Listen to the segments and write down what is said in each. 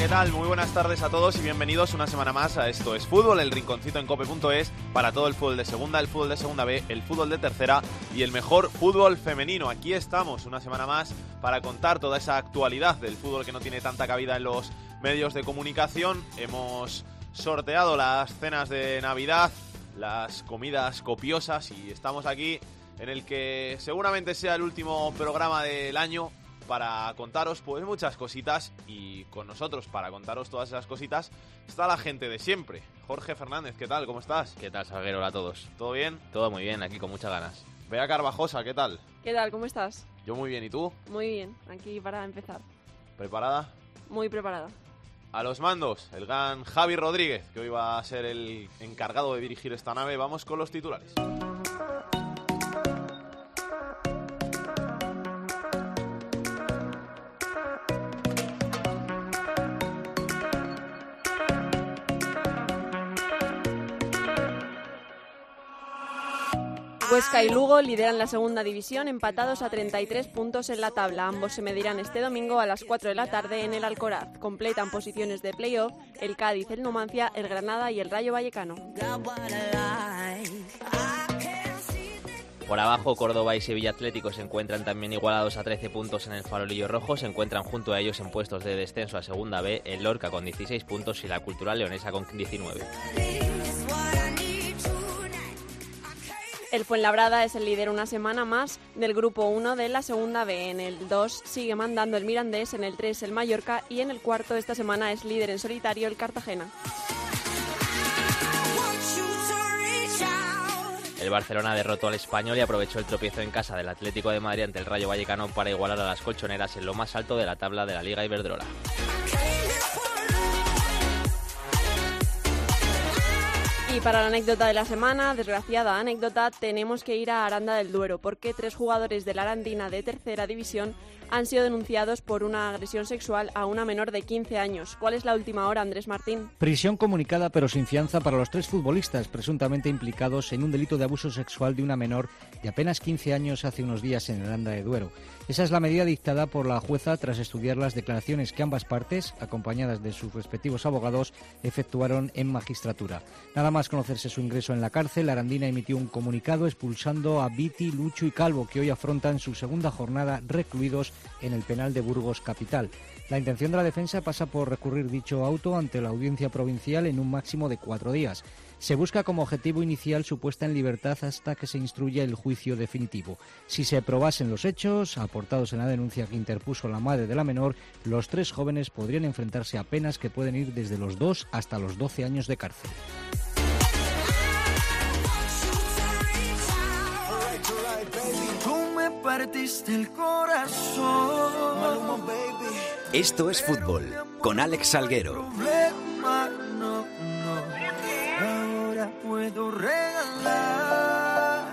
¿Qué tal? Muy buenas tardes a todos y bienvenidos una semana más a Esto es Fútbol, el rinconcito en cope.es para todo el fútbol de segunda, el fútbol de segunda B, el fútbol de tercera y el mejor fútbol femenino. Aquí estamos una semana más para contar toda esa actualidad del fútbol que no tiene tanta cabida en los medios de comunicación. Hemos sorteado las cenas de Navidad, las comidas copiosas y estamos aquí en el que seguramente sea el último programa del año para contaros pues muchas cositas y con nosotros para contaros todas esas cositas está la gente de siempre. Jorge Fernández, ¿qué tal? ¿Cómo estás? ¿Qué tal, Salguero? Hola a todos. ¿Todo bien? Todo muy bien, aquí con muchas ganas. Bea Carvajosa, ¿qué tal? ¿Qué tal? ¿Cómo estás? Yo muy bien, ¿y tú? Muy bien, aquí para empezar. ¿Preparada? Muy preparada. A los mandos, el gran Javi Rodríguez, que hoy va a ser el encargado de dirigir esta nave. Vamos con los titulares. Huesca y Lugo lideran la segunda división empatados a 33 puntos en la tabla. Ambos se medirán este domingo a las 4 de la tarde en el Alcoraz. Completan posiciones de playoff el Cádiz, el Numancia, el Granada y el Rayo Vallecano. Por abajo, Córdoba y Sevilla Atlético se encuentran también igualados a 13 puntos en el farolillo rojo. Se encuentran junto a ellos en puestos de descenso a segunda B el Lorca con 16 puntos y la Cultural Leonesa con 19. El Fuenlabrada es el líder una semana más del grupo 1 de la segunda B. En el 2 sigue mandando el Mirandés, en el 3 el Mallorca y en el cuarto esta semana es líder en solitario el Cartagena. El Barcelona derrotó al Español y aprovechó el tropiezo en casa del Atlético de Madrid ante el Rayo Vallecano para igualar a las colchoneras en lo más alto de la tabla de la Liga Iberdrola. Y para la anécdota de la semana, desgraciada anécdota, tenemos que ir a Aranda del Duero porque tres jugadores de la Arandina de tercera división han sido denunciados por una agresión sexual a una menor de 15 años. ¿Cuál es la última hora, Andrés Martín? Prisión comunicada pero sin fianza para los tres futbolistas presuntamente implicados en un delito de abuso sexual de una menor de apenas 15 años hace unos días en Aranda de Duero. Esa es la medida dictada por la jueza tras estudiar las declaraciones que ambas partes, acompañadas de sus respectivos abogados, efectuaron en magistratura. Nada más conocerse su ingreso en la cárcel, Arandina emitió un comunicado expulsando a Viti, Lucho y Calvo, que hoy afrontan su segunda jornada recluidos en el penal de Burgos Capital. La intención de la defensa pasa por recurrir dicho auto ante la audiencia provincial en un máximo de cuatro días. Se busca como objetivo inicial su puesta en libertad hasta que se instruya el juicio definitivo. Si se probasen los hechos aportados en la denuncia que interpuso la madre de la menor, los tres jóvenes podrían enfrentarse a penas que pueden ir desde los 2 hasta los 12 años de cárcel. partiste el corazón. Esto es fútbol. Con Alex Salguero. Puedo regalar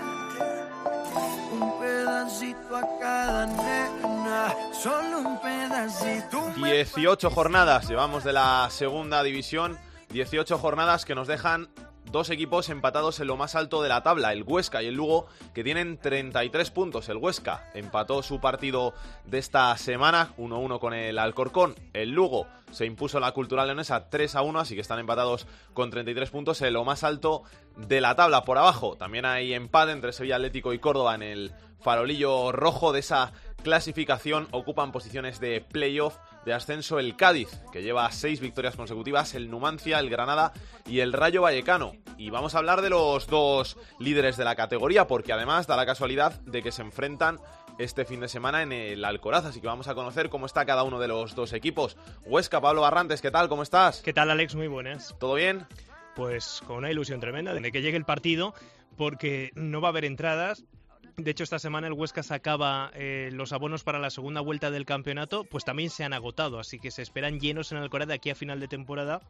un pedacito a cada nena, solo un pedacito. 18 jornadas llevamos de la segunda división. 18 jornadas que nos dejan dos equipos empatados en lo más alto de la tabla, el Huesca y el Lugo, que tienen 33 puntos. El Huesca empató su partido de esta semana, 1-1 con el Alcorcón. El Lugo se impuso la Cultural Leonesa 3-1, así que están empatados con 33 puntos en lo más alto de la tabla. Por abajo también hay empate entre Sevilla Atlético y Córdoba en el farolillo rojo de esa clasificación. Ocupan posiciones de playoff de ascenso el Cádiz, que lleva seis victorias consecutivas, el Numancia, el Granada y el Rayo Vallecano. Y vamos a hablar de los dos líderes de la categoría, porque además da la casualidad de que se enfrentan este fin de semana en el Alcoraz, así que vamos a conocer cómo está cada uno de los dos equipos. Huesca, Pablo Barrantes, ¿qué tal? ¿Cómo estás? ¿Qué tal, Alex? Muy buenas. ¿Todo bien? Pues con una ilusión tremenda de que llegue el partido, porque no va a haber entradas, De hecho, esta semana el Huesca sacaba eh, los abonos para la segunda vuelta del campeonato, pues también se han agotado, así que se esperan llenos en Alcoraz de aquí a final de temporada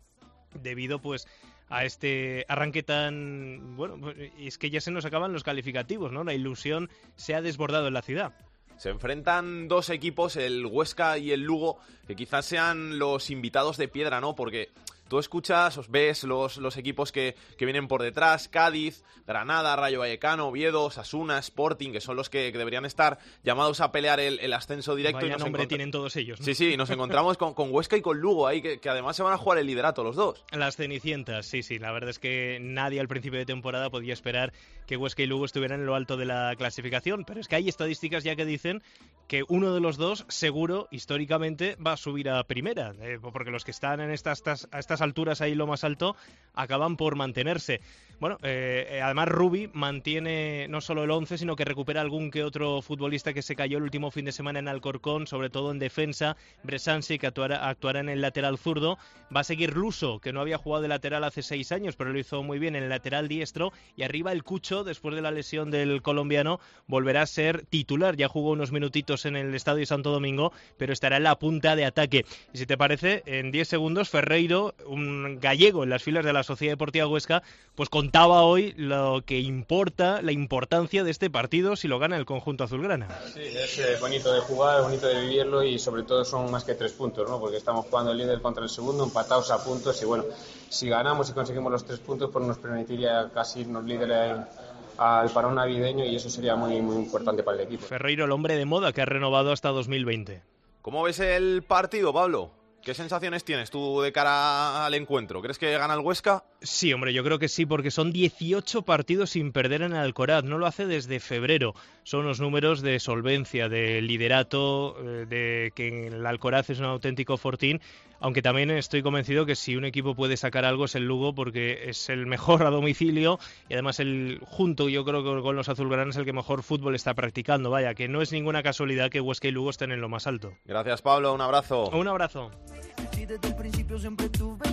debido pues a este arranque tan bueno es que ya se nos acaban los calificativos no la ilusión se ha desbordado en la ciudad Se enfrentan dos equipos, el Huesca y el Lugo, que quizás sean los invitados de piedra, ¿no? Porque tú escuchas, os ves los, los equipos que, que vienen por detrás, Cádiz, Granada, Rayo Vallecano, Oviedo, Sasuna, Sporting, que son los que, que deberían estar llamados a pelear el, el ascenso directo. Vaya y nos nombre tienen todos ellos ¿no? Sí, sí, nos encontramos con, con Huesca y con Lugo ahí, que, que además se van a jugar el liderato los dos. Las Cenicientas, sí, sí. La verdad es que nadie al principio de temporada podía esperar que Huesca y Lugo estuvieran en lo alto de la clasificación, pero es que hay estadísticas ya que dicen que uno de los dos seguro históricamente va a subir a primera, eh, porque los que están en estas, estas- a estas alturas ahí lo más alto acaban por mantenerse. Bueno, eh, eh, además Rubi mantiene no solo el 11, sino que recupera algún que otro futbolista que se cayó el último fin de semana en Alcorcón, sobre todo en defensa. Bresansi, que actuará, actuará en el lateral zurdo. Va a seguir Luso, que no había jugado de lateral hace seis años, pero lo hizo muy bien en el lateral diestro. Y arriba el Cucho, después de la lesión del colombiano, volverá a ser titular. Ya jugó unos minutitos en el Estadio Santo Domingo, pero estará en la punta de ataque. Y si te parece, en 10 segundos, Ferreiro, un gallego en las filas de la Sociedad Deportiva Huesca, pues contaba hoy lo que importa, la importancia de este partido si lo gana el conjunto azulgrana. Sí, es eh, bonito de jugar, bonito de vivirlo y sobre todo son más que tres puntos, ¿no? Porque estamos jugando el líder contra el segundo, empatados a puntos y bueno, si ganamos y conseguimos los tres puntos, pues nos permitiría casi irnos líderes al parón navideño y eso sería muy, muy importante para el equipo. Ferreiro, el hombre de moda que ha renovado hasta 2020. ¿Cómo ves el partido, Pablo? ¿Qué sensaciones tienes tú de cara al encuentro? ¿Crees que gana el Huesca? Sí, hombre, yo creo que sí, porque son 18 partidos sin perder en Alcoraz. No lo hace desde febrero. Son los números de solvencia, de liderato, eh, de que el Alcoraz es un auténtico fortín. Aunque también estoy convencido que si un equipo puede sacar algo es el Lugo, porque es el mejor a domicilio y además el junto, yo creo que con los azulgranas el que mejor fútbol está practicando. Vaya, que no es ninguna casualidad que Huesca y Lugo estén en lo más alto. Gracias, Pablo. Un abrazo. Un abrazo. Si desde el principio siempre tuve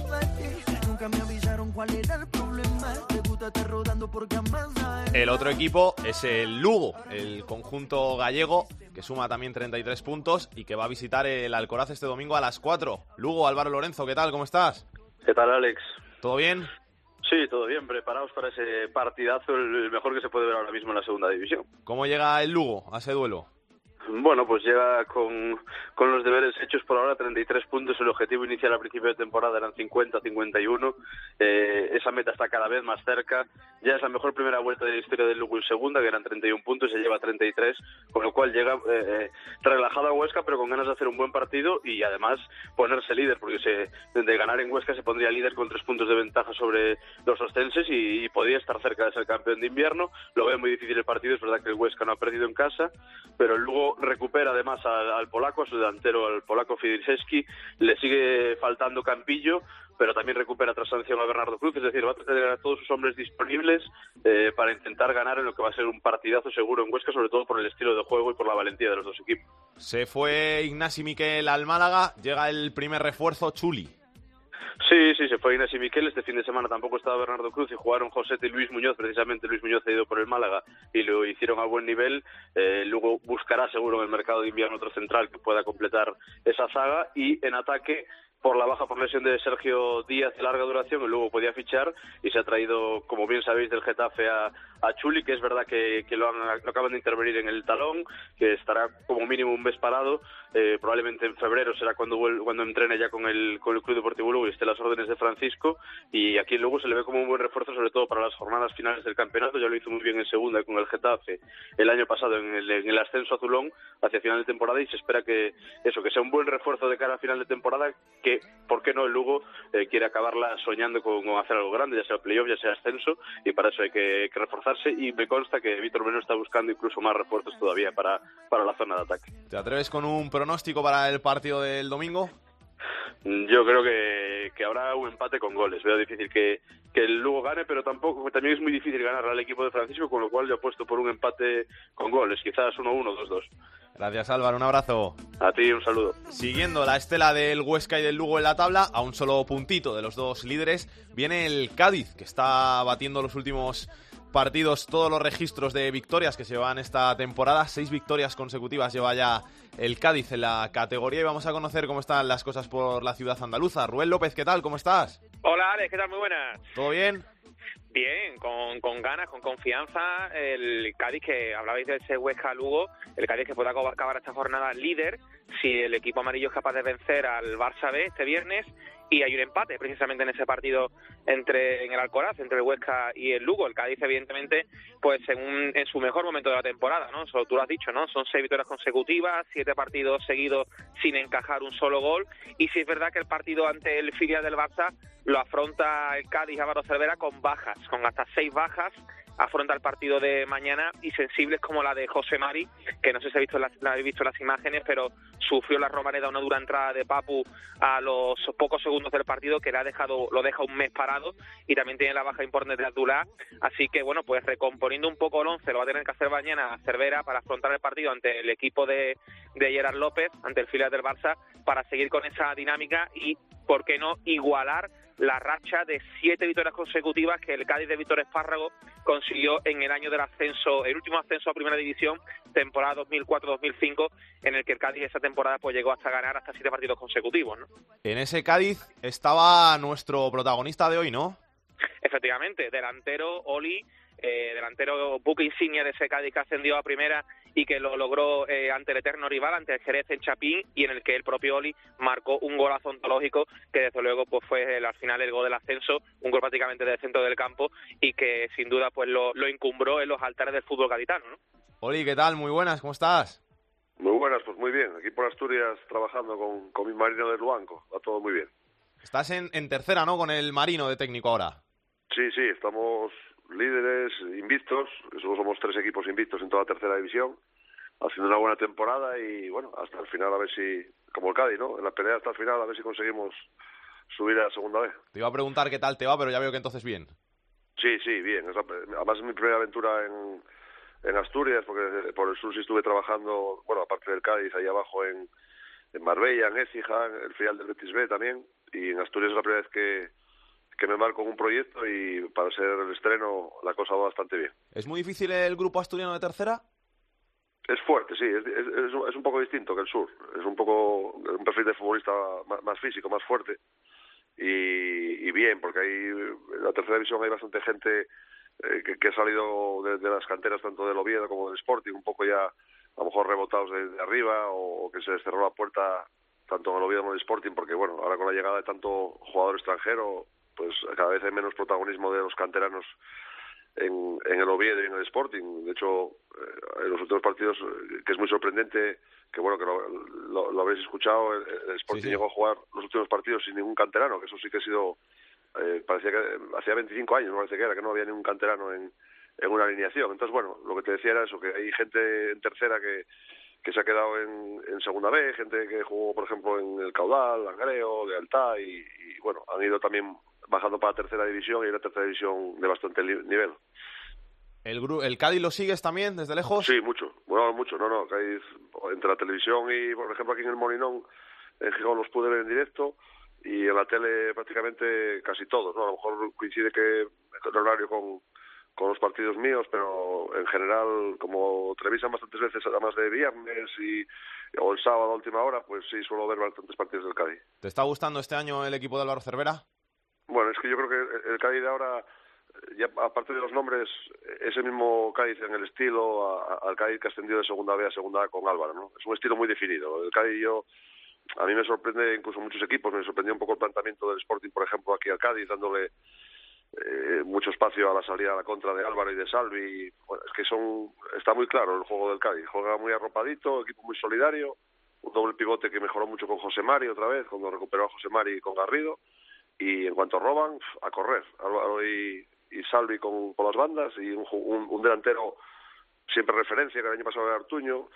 nunca me avisaron cuál era el problema. Te gusta estar rodando jamás sabes. El otro equipo es el Lugo, el conjunto gallego, que suma también 33 puntos y que va a visitar el Alcoraz este domingo a las 4. Lugo, Álvaro Lorenzo, ¿qué tal? ¿Cómo estás? ¿Qué tal, Alex? ¿Todo bien? Sí, todo bien, preparados para ese partidazo, el mejor que se puede ver ahora mismo en la segunda división. ¿Cómo llega el Lugo a ese duelo? Bueno, pues llega con, con los deberes hechos por ahora, 33 puntos. El objetivo inicial al principio de temporada eran 50, 51. Eh, esa meta está cada vez más cerca. Ya es la mejor primera vuelta de la historia del Lugo en segunda, que eran 31 puntos, se lleva 33, con lo cual llega eh, relajado a Huesca, pero con ganas de hacer un buen partido y además ponerse líder, porque se, de ganar en Huesca se pondría líder con tres puntos de ventaja sobre los ostenses y, y podría estar cerca de ser campeón de invierno. Lo veo muy difícil el partido, es verdad que el Huesca no ha perdido en casa, pero el Lugo recupera además al, polaco, a su delantero, al polaco Fidrzewski, le sigue faltando Campillo, pero también recupera tras sanción a Bernardo Cruz, es decir, va a tener a todos sus hombres disponibles eh, para intentar ganar en lo que va a ser un partidazo seguro en Huesca, sobre todo por el estilo de juego y por la valentía de los dos equipos. Se fue Ignasi Miquel al Málaga, llega el primer refuerzo, Chuli. Sí, sí, se fue Inés y Miquel. Este fin de semana tampoco estaba Bernardo Cruz y jugaron José y Luis Muñoz. Precisamente Luis Muñoz ha ido por el Málaga y lo hicieron a buen nivel. Eh, luego buscará seguro en el mercado de invierno otro central que pueda completar esa zaga. Y en ataque, por la baja por lesión de Sergio Díaz de larga duración, y luego podía fichar y se ha traído, como bien sabéis, del Getafe a, a Chuli, que es verdad que, que lo, han- lo acaban de intervenir en el talón, que estará como mínimo un mes parado. Eh, probablemente en febrero será cuando cuando entrene ya con el, con el Club Deportivo Lugo y esté a las órdenes de Francisco. Y aquí en Lugo se le ve como un buen refuerzo, sobre todo para las jornadas finales del campeonato. Ya lo hizo muy bien en segunda con el Getafe el año pasado en el, en el ascenso azulón hacia final de temporada y se espera que eso, que sea un buen refuerzo de cara a final de temporada, que, ¿por qué no el Lugo eh, quiere acabarla soñando con, hacer algo grande, ya sea playoff, ya sea ascenso, y para eso hay que, que reforzarse y me consta que Víctor Menor está buscando incluso más refuerzos todavía para, para la zona de ataque. ¿Te atreves con un pronóstico para el partido del domingo? Yo creo que, que habrá un empate con goles. Veo difícil que, que el Lugo gane, pero tampoco también es muy difícil ganar al equipo de Francisco, con lo cual yo apuesto por un empate con goles, quizás 1-1, 2-2. Gracias Álvaro, un abrazo. A ti un saludo. Siguiendo la estela del Huesca y del Lugo en la tabla, a un solo puntito de los dos líderes, viene el Cádiz, que está batiendo los últimos partidos, todos los registros de victorias que se llevan esta temporada. Seis victorias consecutivas lleva ya el Cádiz en la categoría y vamos a conocer cómo están las cosas por la ciudad andaluza. Rubén López, ¿qué tal? ¿Cómo estás? Hola Alex, ¿qué tal? Muy buenas. ¿Todo bien? Bien, con, con ganas, con confianza. El Cádiz que hablabais de ese Huesca Lugo, el Cádiz que puede acabar esta jornada líder si el equipo amarillo es capaz de vencer al Barça B este viernes y hay un empate precisamente en ese partido entre en el Alcoraz entre el Huesca y el Lugo. El Cádiz evidentemente pues en, un- en su mejor momento de la temporada no Eso tú lo has dicho no son seis victorias consecutivas siete partidos seguidos sin encajar un solo gol. Y sí es verdad que el partido ante el filial del Barça lo afronta el Cádiz Álvaro Cervera con bajas con hasta seis bajas afronta el partido de mañana y sensibles como la de José Mari, que no sé si visto las, la habéis visto las imágenes, pero sufrió la Romareda una dura entrada de Papu a los pocos segundos del partido que le ha dejado, lo deja un mes parado y también tiene la baja importante de Abdullah, así que bueno, pues recomponiendo un poco el once lo va a tener que hacer mañana Cervera para afrontar el partido ante el equipo de, de Gerard López, ante el filial del Barça, para seguir con esa dinámica y, ¿por qué no, igualar la racha de siete victorias consecutivas que el Cádiz de Víctor Espárrago consiguió en el año del ascenso, el último ascenso a Primera División, temporada 2004-2005, en el que el Cádiz esa temporada pues llegó hasta ganar hasta siete partidos consecutivos, ¿no? En ese Cádiz estaba nuestro protagonista de hoy, ¿no? Efectivamente, delantero Oli, eh, delantero buque insignia de ese Cádiz que ascendió a primera y que lo logró eh, ante el eterno rival, ante el Jerez en Chapín, y en el que el propio Oli marcó un golazo ontológico que desde luego pues fue el- al final el gol del ascenso, un gol prácticamente del centro del campo y que sin duda pues lo, lo encumbró en los altares del fútbol gaditano, ¿no? Oli, ¿qué tal? Muy buenas, ¿cómo estás? Muy buenas, pues muy bien. Aquí por Asturias trabajando con, con mi marino de Luanco. Va todo muy bien. Estás en, en tercera, ¿no? Con el Marino de técnico ahora. Sí, sí, estamos líderes, invictos. Solo somos tres equipos invictos en toda la tercera división. Haciendo una buena temporada y, bueno, hasta el final a ver si, como el Cádiz, ¿no? En la pelea hasta el final a ver si conseguimos subir a la segunda vez. Te iba a preguntar qué tal te va, pero ya veo que entonces bien. Sí, sí, bien. Además es mi primera aventura en, en Asturias, porque por el sur sí estuve trabajando, bueno, aparte del Cádiz, ahí abajo en, en Marbella, en Écija, en el filial del Betis B también, y en Asturias es la primera vez que, que me embarco en un proyecto y para ser el estreno la cosa va bastante bien. ¿Es muy difícil el grupo asturiano de tercera? Es fuerte, sí, es, es, es un- poco distinto que el sur, es un poco un perfil de futbolista más, más físico, más fuerte y, y bien, porque hay, en la tercera división hay bastante gente eh, que, que ha salido de, de las canteras tanto del Oviedo como del Sporting, un poco ya a lo mejor rebotados de, de arriba o, que se les cerró la puerta tanto en el Oviedo como en el Sporting, porque bueno, ahora con la llegada de tanto jugador extranjero, pues cada vez hay menos protagonismo de los canteranos en, en el Oviedo y en el Sporting. De hecho, eh, en los últimos partidos, eh, que es muy sorprendente, que bueno, que lo, lo- lo habréis escuchado, el, el Sporting Sí, sí. llegó a jugar los últimos partidos sin ningún canterano, que eso sí que ha sido, eh, parecía que hacía 25 años, me parece que era, que no había ningún canterano en, en una alineación. Entonces, bueno, lo que te decía era eso, que hay gente en tercera que que se ha quedado en, en segunda B, gente que jugó, por ejemplo, en el Caudal, Langreo, de Altá, y, y, bueno, han ido también bajando para la tercera división y la tercera división de bastante nivel. ¿El, ¿El Cádiz lo sigues también desde lejos? Sí, mucho. Bueno, mucho. No, no. Cádiz, entre la televisión y, por ejemplo, aquí en el Molinón, en Gijón los pude ver en directo y en la tele prácticamente casi todos. ¿no? A lo mejor coincide que el horario con, con los partidos míos, pero en general, como televisan bastantes veces, además de viernes y o el sábado a última hora, pues sí, suelo ver bastantes partidos del Cádiz. ¿Te está gustando este año el equipo de Álvaro Cervera? Bueno, es que yo creo que el Cádiz ahora, eh, ya aparte de los nombres, ese mismo Cádiz en el estilo a- al Cádiz que ascendió de segunda B a segunda con Álvaro, ¿no? Es un estilo muy definido. El Cádiz yo, a mí me sorprende incluso muchos equipos, me sorprendió un poco el planteamiento del Sporting, por ejemplo, aquí al Cádiz, dándole eh, mucho espacio a la salida a la contra de Álvaro y de Salvi. Bueno, es que son está muy claro el juego del Cádiz. Juega muy arropadito, equipo muy solidario, un doble pivote que mejoró mucho con José Mari otra vez, cuando recuperó a José Mari con Garrido. Y en cuanto roban, a correr. Álvaro y, y Salvi con, con las bandas y un, un, un delantero siempre referencia, que el año pasado era Artuño,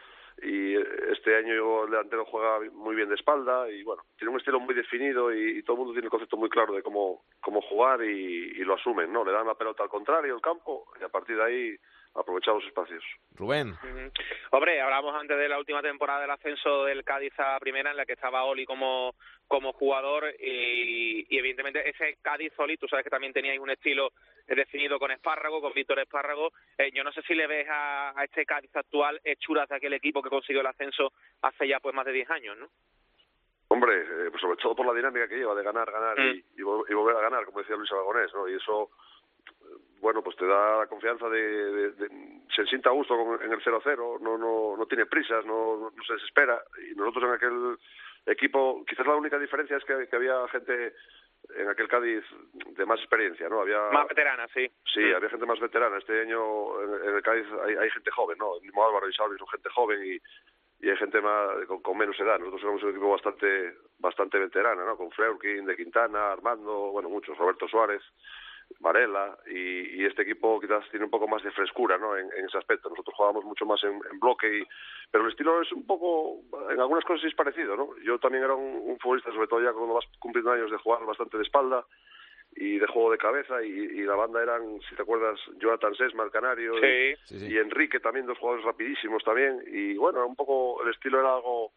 y este año el delantero juega muy bien de espalda y bueno, tiene un estilo muy definido y, todo el mundo tiene el concepto muy claro de cómo, cómo jugar y, y lo asumen, ¿no? Le dan la pelota al contrario, el campo, y a partir de ahí aprovechar los espacios. Rubén. Hombre, hablamos antes de la última temporada del ascenso del Cádiz a primera, en la que estaba Oli como, como jugador y, y evidentemente ese Cádiz Oli, tú sabes que también teníais un estilo definido con Espárrago, con Víctor Espárrago. Eh, yo no sé si le ves a, a este Cádiz actual hechuras de aquel equipo que consiguió el ascenso hace ya pues más de 10 años, ¿no? Hombre, eh, pues sobre todo por la dinámica que lleva de ganar, ganar y, y vol- y volver a ganar, como decía Luis Aragonés, ¿no? Y eso, bueno, pues te da la confianza de... de- de- se sienta a gusto con- en el 0-0, no, no, no tiene prisas, no, no, se desespera. Y nosotros en aquel equipo, quizás la única diferencia es que, que había gente en aquel Cádiz de más experiencia, ¿no? Había... Más veterana, sí. Sí, había gente más veterana. Este año en, en el Cádiz hay, hay gente joven, ¿no? El mismo Álvaro y Salvi son gente joven y, y hay gente más con, con menos edad. Nosotros éramos un equipo bastante bastante veterana, ¿no? Con Freurkin, De Quintana, Armando, bueno, muchos, Roberto Suárez, Varela, y, y este equipo quizás tiene un poco más de frescura, ¿no? En, en ese aspecto. Nosotros jugábamos mucho más en, en bloque, y, pero el estilo es un poco, en algunas cosas sí es parecido, ¿no? Yo también era un, un futbolista, sobre todo ya cuando vas cumpliendo años de jugar bastante de espalda, y de juego de cabeza y, y la banda eran, si te acuerdas, Jonathan Sesma, el canario, y, y Enrique también, dos jugadores rapidísimos también y bueno, un poco el estilo era algo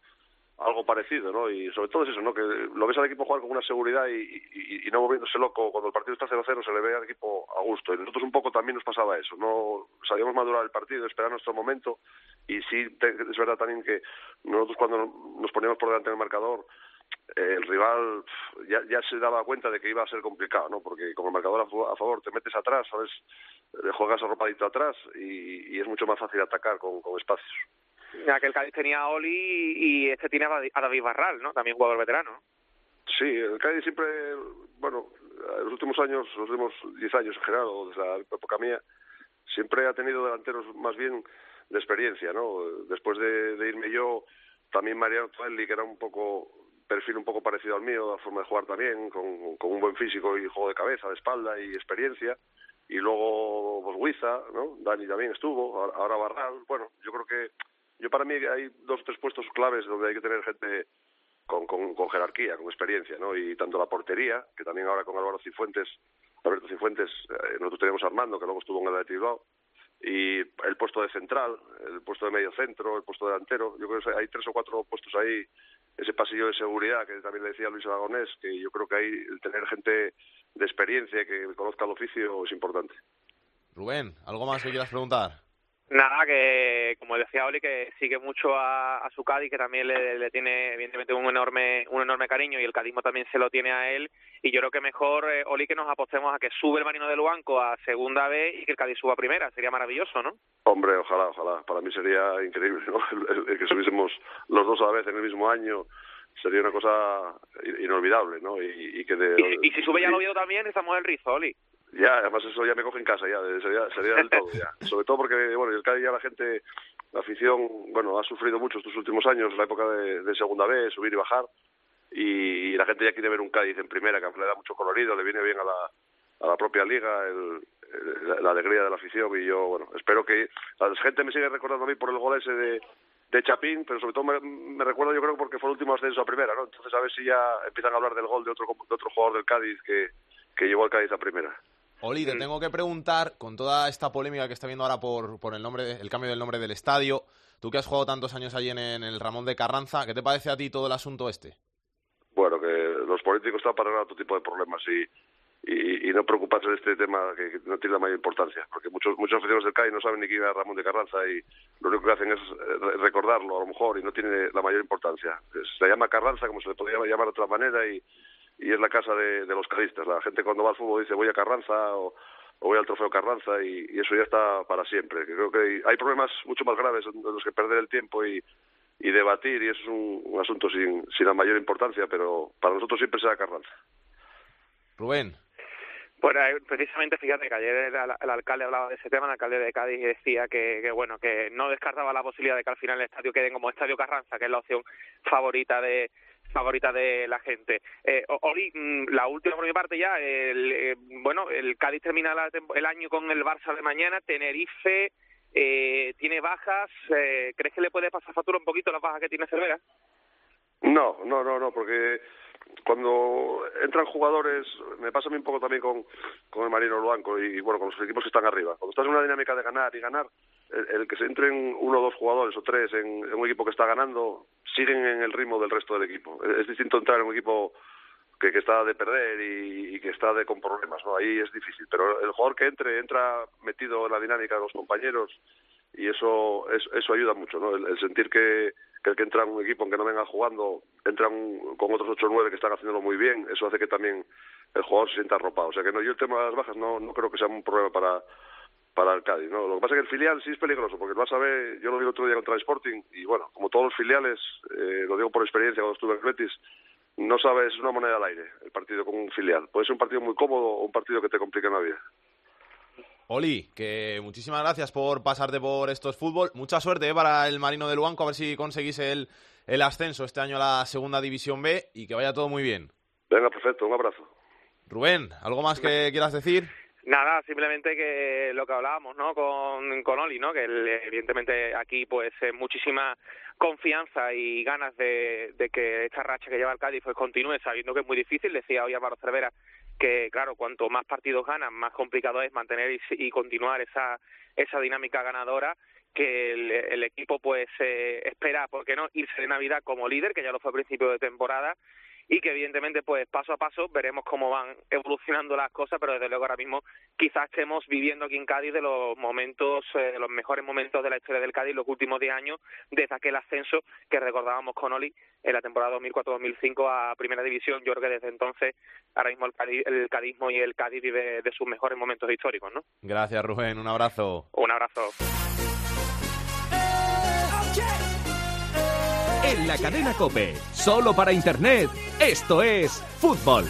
algo parecido, ¿no? Y sobre todo es eso, ¿no? Que lo ves al equipo jugar con una seguridad y, y, no moviéndose loco. Cuando el partido está 0-0 se le ve al equipo a gusto. Y nosotros un poco también nos pasaba eso, ¿no? Sabíamos madurar el partido, esperar nuestro momento. Y sí, te- es verdad también que nosotros cuando nos poníamos por delante del marcador, eh, el rival ya, ya se daba cuenta de que iba a ser complicado, ¿no? Porque con el marcador a, a favor te metes atrás, ¿sabes? Le juegas arropadito atrás y, y es mucho más fácil atacar con, con espacios. Aquel Cádiz tenía a Oli y este tiene a David- Barral, ¿no? También jugador veterano. Sí, el Cádiz siempre, bueno, en los últimos años, los últimos 10 años en general, desde la época mía, siempre ha tenido delanteros más bien de experiencia, ¿no? Después de, irme yo, también Mariano Tuelli, que era un poco perfil un poco parecido al mío, la forma de jugar también, con, con un buen físico y juego de cabeza, de espalda y experiencia. Y luego, pues Huiza, ¿no? Dani también estuvo, ahora Barral. Bueno, yo creo que, yo para mí hay dos o tres puestos claves donde hay que tener gente con, con, jerarquía, con experiencia, ¿no? Y tanto la portería, que también ahora con Álvaro Cifuentes, Alberto Cifuentes, eh, nosotros teníamos a Armando, que luego estuvo en el Bilbao, y el puesto de central, el puesto de medio centro, el puesto delantero, yo creo que hay tres o cuatro puestos ahí, ese pasillo de seguridad que también le decía Luis Aragonés, que yo creo que ahí el tener gente de experiencia que conozca el oficio es importante. Rubén, ¿algo más que quieras preguntar? Nada, que como decía Oli, que sigue mucho a, a su Cádiz, que también le, le tiene evidentemente un enorme un enorme cariño y el cadismo también se lo tiene a él. Y yo creo que mejor, eh, Oli, que nos apostemos a que sube el Marino de Luanco a segunda vez y que el Cádiz suba a primera. Sería maravilloso, ¿no? Hombre, ojalá, ojalá. Para mí sería increíble, ¿no? El, el- el que subiésemos los dos a la vez en el mismo año sería una cosa in- inolvidable, ¿no? Y, y que de, Y, si- y si sube ya el Oviedo también, estamos en el rizo, Oli. Ya, además eso ya me coge en casa, ya, sería, sería del todo, ya. Sobre todo porque, bueno, el Cádiz ya la gente, la afición, bueno, ha sufrido mucho estos últimos años, la época de, de segunda B, subir y bajar, y, y la gente ya quiere ver un Cádiz en primera, que le da mucho colorido, le viene bien a la, a la propia liga, el, el- la alegría de la afición, y yo, bueno, espero que la gente me sigue recordando a mí por el gol ese de, de Chapín, pero sobre todo me, me recuerda yo creo porque fue el último ascenso a primera, ¿no? Entonces a ver si ya empiezan a hablar del gol de otro, de otro jugador del Cádiz que, que llevó al Cádiz a primera. Oli, te tengo que preguntar, con toda esta polémica que está viendo ahora por, por el nombre, el cambio del nombre del estadio, tú que has jugado tantos años allí en, en el Ramón de Carranza, ¿qué te parece a ti todo el asunto este? bueno, que los políticos están para otro tipo de problemas y, y, y no preocuparse de este tema que, que no tiene la mayor importancia, porque muchos muchos aficionados del CAI no saben ni quién era Ramón de Carranza y lo único que hacen es eh, re- recordarlo a lo mejor y no tiene la mayor importancia. Se llama Carranza como se le podría llamar de otra manera y, y es la casa de, de los cadistas. La gente cuando va al fútbol dice voy a Carranza o, o voy al trofeo Carranza y, y eso ya está para siempre. Que creo que hay, problemas mucho más graves en los que perder el tiempo y, y debatir y eso es un, un asunto sin, sin la mayor importancia, pero para nosotros siempre será Carranza. Rubén. Bueno, eh, precisamente fíjate que ayer el, el alcalde hablaba de ese tema, el alcalde de Cádiz y decía que, que bueno que no descartaba la posibilidad de que al final el estadio quede como Estadio Carranza, que es la opción favorita de favorita de la gente. Eh, Oli, mm, la última por mi parte ya, el, eh, bueno, el Cádiz termina la el año con el Barça de mañana, Tenerife eh, tiene bajas, eh, ¿crees que le puede pasar factura un poquito las bajas que tiene Cervera? No, no, no, no, porque cuando entran jugadores, me pasa a mí un poco también con, con el Marino Blanco y, bueno, con los equipos que están arriba. Cuando estás en una dinámica de ganar y ganar, el, que se entren uno o dos jugadores o tres en, un equipo que está ganando, siguen en el ritmo del resto del equipo. Es, distinto entrar en un equipo que, que está de perder y, que está de con problemas, ¿no? Ahí es difícil. Pero el jugador que entre, entra metido en la dinámica de los compañeros y eso, eso, eso ayuda mucho, ¿no? el sentir que que el que entra en un equipo aunque no venga jugando, entran con otros 8 o 9 que están haciéndolo muy bien, eso hace que también el jugador se sienta arropado. O sea que no, yo el tema de las bajas no, no creo que sea un problema para para el Cádiz, ¿no? Lo que pasa es que el filial sí es peligroso, porque vas a ver, yo lo vi el otro día contra el Sporting, y bueno, como todos los filiales, eh, lo digo por experiencia cuando estuve en Betis, no sabes, es una moneda al aire el partido con un filial. Puede ser un partido muy cómodo o un partido que te complique la vida. Oli, que muchísimas gracias por pasarte por estos fútbol. Mucha suerte eh, para el Marino de Luanco, a ver si conseguís el, el ascenso este año a la Segunda División B y que vaya todo muy bien. Venga, perfecto, un abrazo. Rubén, ¿algo más que quieras decir? Nada, simplemente que lo que hablábamos, ¿no? Con, con Oli, ¿no? Que evidentemente aquí pues muchísima confianza y ganas de, de, que esta racha que lleva el Cádiz pues continúe, sabiendo que es muy difícil. Decía hoy Álvaro Cervera que claro, cuanto más partidos ganan, más complicado es mantener y, continuar esa, esa dinámica ganadora que el, equipo pues eh, espera, ¿por qué no?, irse de Navidad como líder, que ya lo fue a principio de temporada, y que evidentemente pues paso a paso veremos cómo van evolucionando las cosas, pero desde luego ahora mismo quizás estemos viviendo aquí en Cádiz de los momentos, eh, de los mejores momentos de la historia del Cádiz los últimos 10 años desde aquel ascenso que recordábamos con Oli en la temporada 2004-2005 a Primera División. Yo creo que desde entonces ahora mismo el, Cádiz, el cadismo y el Cádiz vive de sus mejores momentos históricos, ¿no? Gracias Rubén, un abrazo. Un abrazo. En la cadena Cope. Solo para Internet. Esto es Fútbol.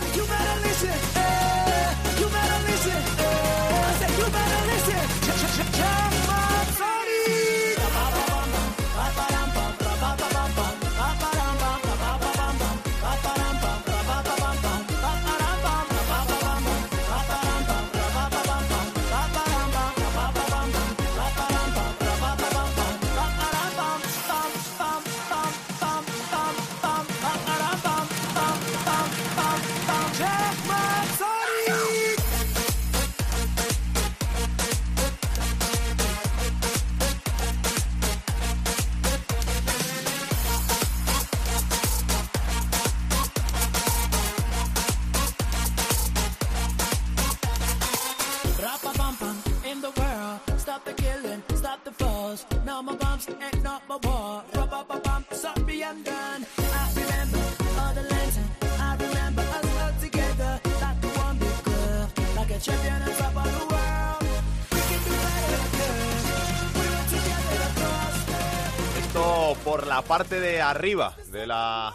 La parte de arriba de la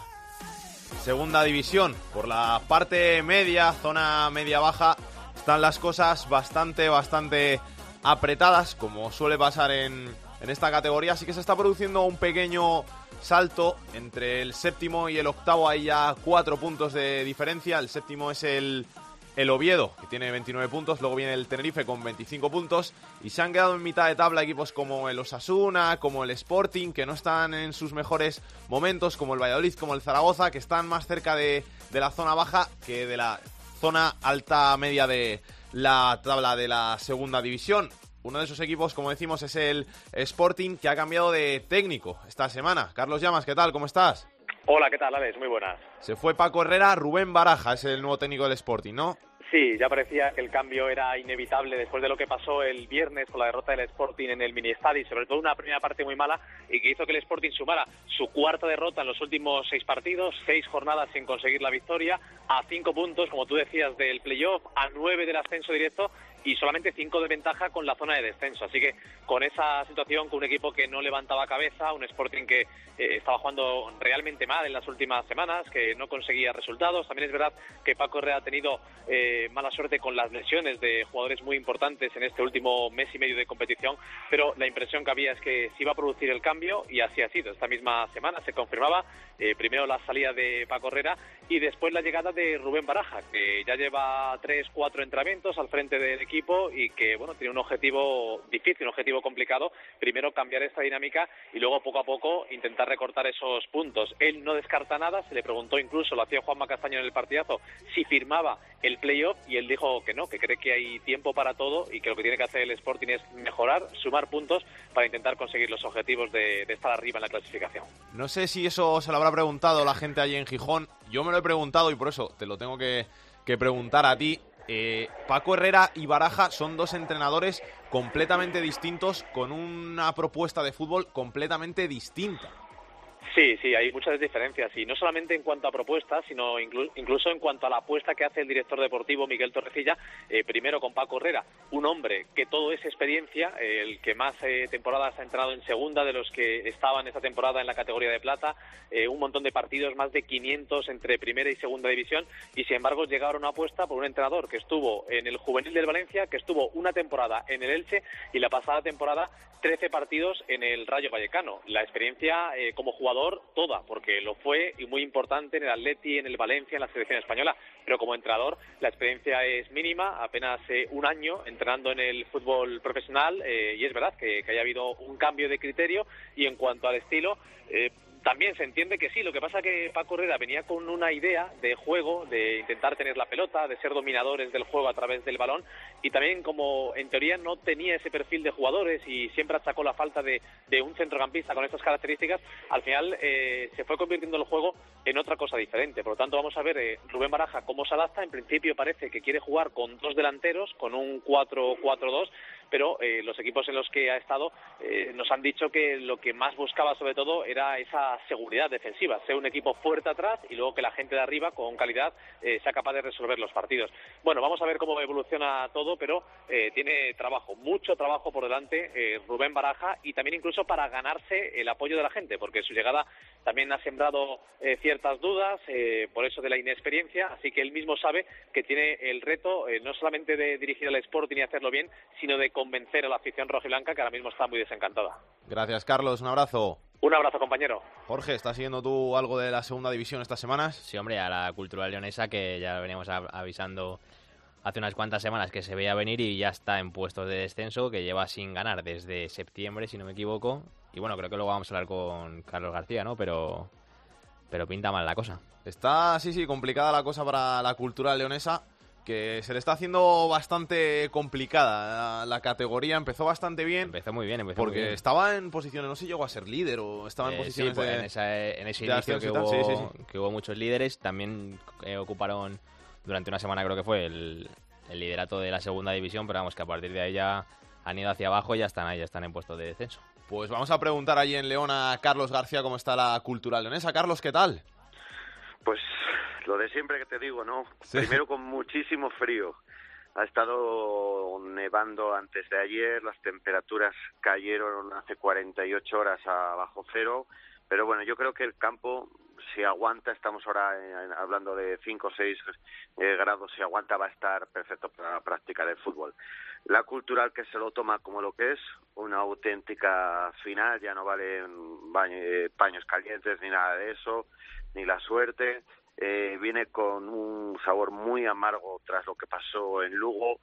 segunda división. Por la parte media, zona media-baja, están las cosas bastante, bastante apretadas, como suele pasar en, en esta categoría. Así que se está produciendo un pequeño salto entre el séptimo y el octavo. Hay ya cuatro puntos de diferencia. El séptimo es el, el Oviedo, que tiene 29 puntos. Luego viene el Tenerife con 25 puntos. Y se han quedado en mitad de tabla equipos como el Osasuna, como el Sporting, que no están en sus mejores momentos, como el Valladolid, como el Zaragoza, que están más cerca de, de la zona baja que de la zona alta media de la tabla de la segunda división. Uno de esos equipos, como decimos, es el Sporting, que ha cambiado de técnico esta semana. Carlos Llamas, ¿qué tal? ¿Cómo estás? Hola, ¿qué tal, Alex? Muy buenas. Se fue Paco Herrera, Rubén Baraja es el nuevo técnico del Sporting, ¿no? Sí, ya parecía que el cambio era inevitable después de lo que pasó el viernes con la derrota del Sporting en el mini estadio, sobre todo una primera parte muy mala y que hizo que el Sporting sumara su cuarta derrota en los últimos seis partidos, seis jornadas sin conseguir la victoria, a cinco puntos, como tú decías, del playoff, a nueve del ascenso directo y solamente cinco de ventaja con la zona de descenso. Así que con esa situación, con un equipo que no levantaba cabeza, un Sporting que eh, estaba jugando realmente mal en las últimas semanas, que no conseguía resultados. También es verdad que Paco Herrera ha tenido eh, mala suerte con las lesiones de jugadores muy importantes en este último mes y medio de competición, pero la impresión que había es que se iba a producir el cambio y así ha sido. Esta misma semana se confirmaba eh, primero la salida de Paco Herrera y después la llegada de Rubén Baraja, que ya lleva tres, cuatro entrenamientos al frente del equipo y que bueno tiene un objetivo difícil, un objetivo complicado. Primero cambiar esta dinámica y luego poco a poco intentar recortar esos puntos. Él no descarta nada, se le preguntó incluso, lo hacía Juanma Castaño en el partidazo, si firmaba el playoff y él dijo que no, que cree que hay tiempo para todo y que lo que tiene que hacer el Sporting es mejorar, sumar puntos para intentar conseguir los objetivos de, de estar arriba en la clasificación. No sé si eso se lo habrá preguntado la gente allí en Gijón. Yo me lo he preguntado y por eso te lo tengo que, que preguntar a ti. Eh, Paco Herrera y Baraja son dos entrenadores completamente distintos con una propuesta de fútbol completamente distinta. Sí, sí, hay muchas diferencias y no solamente en cuanto a propuestas, sino inclu incluso en cuanto a la apuesta que hace el director deportivo Miguel Torrecilla, eh, primero con Paco Herrera, un hombre que todo es experiencia, el que más eh, temporadas ha entrenado en segunda de los que estaban esta temporada en la categoría de plata, eh, un montón de partidos, más de 500 entre primera y segunda división y sin embargo llegaron a apuesta por un entrenador que estuvo en el juvenil del Valencia, que estuvo una temporada en el Elche y la pasada temporada 13 partidos en el Rayo Vallecano. La experiencia eh, como jugador toda, porque lo fue y muy importante en el Atleti, en el Valencia, en la selección española, pero como entrenador la experiencia es mínima, apenas eh, un año entrenando en el fútbol profesional eh, y es verdad que, que haya habido un cambio de criterio y en cuanto al estilo, eh, también se entiende que sí, lo que pasa que Paco Herrera venía con una idea de juego, de intentar tener la pelota, de ser dominadores del juego a través del balón y también como en teoría no tenía ese perfil de jugadores y siempre achacó la falta de, de un centrocampista con estas características, al final eh, se fue convirtiendo el juego en otra cosa diferente. Por lo tanto, vamos a ver eh, Rubén Baraja cómo se adapta. En principio parece que quiere jugar con dos delanteros, con un 4-4-2, pero eh, los equipos en los que ha estado eh, nos han dicho que lo que más buscaba sobre todo era esa seguridad defensiva, ser un equipo fuerte atrás y luego que la gente de arriba con calidad eh, sea capaz de resolver los partidos. Bueno, vamos a ver cómo evoluciona todo, pero eh, tiene trabajo, mucho trabajo por delante eh, Rubén Baraja y también incluso para ganarse el apoyo de la gente, porque su llegada también ha sembrado eh, ciertas dudas eh, por eso de la inexperiencia, así que él mismo sabe que tiene el reto eh, no solamente de dirigir al Sporting y hacerlo bien, sino de convencer a la afición rojiblanca que ahora mismo está muy desencantada. Gracias, Carlos. Un abrazo. Un abrazo, compañero. Jorge, ¿estás siguiendo tú algo de la segunda división estas semanas? Sí, hombre, a la cultural leonesa que ya veníamos avisando hace unas cuantas semanas que se veía venir y ya está en puestos de descenso, que lleva sin ganar desde septiembre, si no me equivoco. Y bueno, creo que luego vamos a hablar con Carlos García, ¿no? Pero, pero pinta mal la cosa. Está, sí, sí, complicada la cosa para la cultura leonesa, que se le está haciendo bastante complicada. La, la categoría empezó bastante bien. Empezó muy bien, empezó Porque muy bien. estaba en posiciones, no sé si llegó a ser líder o estaba en Eh, posiciones sí, pues de... en, esa- en ese de inicio que hubo, sí, sí, sí. que hubo muchos líderes, también eh, ocuparon durante una semana creo que fue el, el liderato de la segunda división, pero vamos que a partir de ahí ya han ido hacia abajo y ya están ahí, ya están en puestos de descenso. Pues vamos a preguntar allí en León a Carlos García cómo está la cultura leonesa. Carlos, ¿qué tal? Pues lo de siempre que te digo, ¿no? Sí. Primero con muchísimo frío. Ha estado nevando antes de ayer, las temperaturas cayeron hace 48 horas a bajo cero, pero bueno, yo creo que el campo si aguanta, estamos ahora eh, hablando de 5 o 6 eh, grados, si aguanta va a estar perfecto para la práctica del fútbol. La cultural que se lo toma como lo que es, una auténtica final, ya no valen baño- eh, paños calientes ni nada de eso, ni la suerte. Eh, viene con un sabor muy amargo tras lo que pasó en Lugo.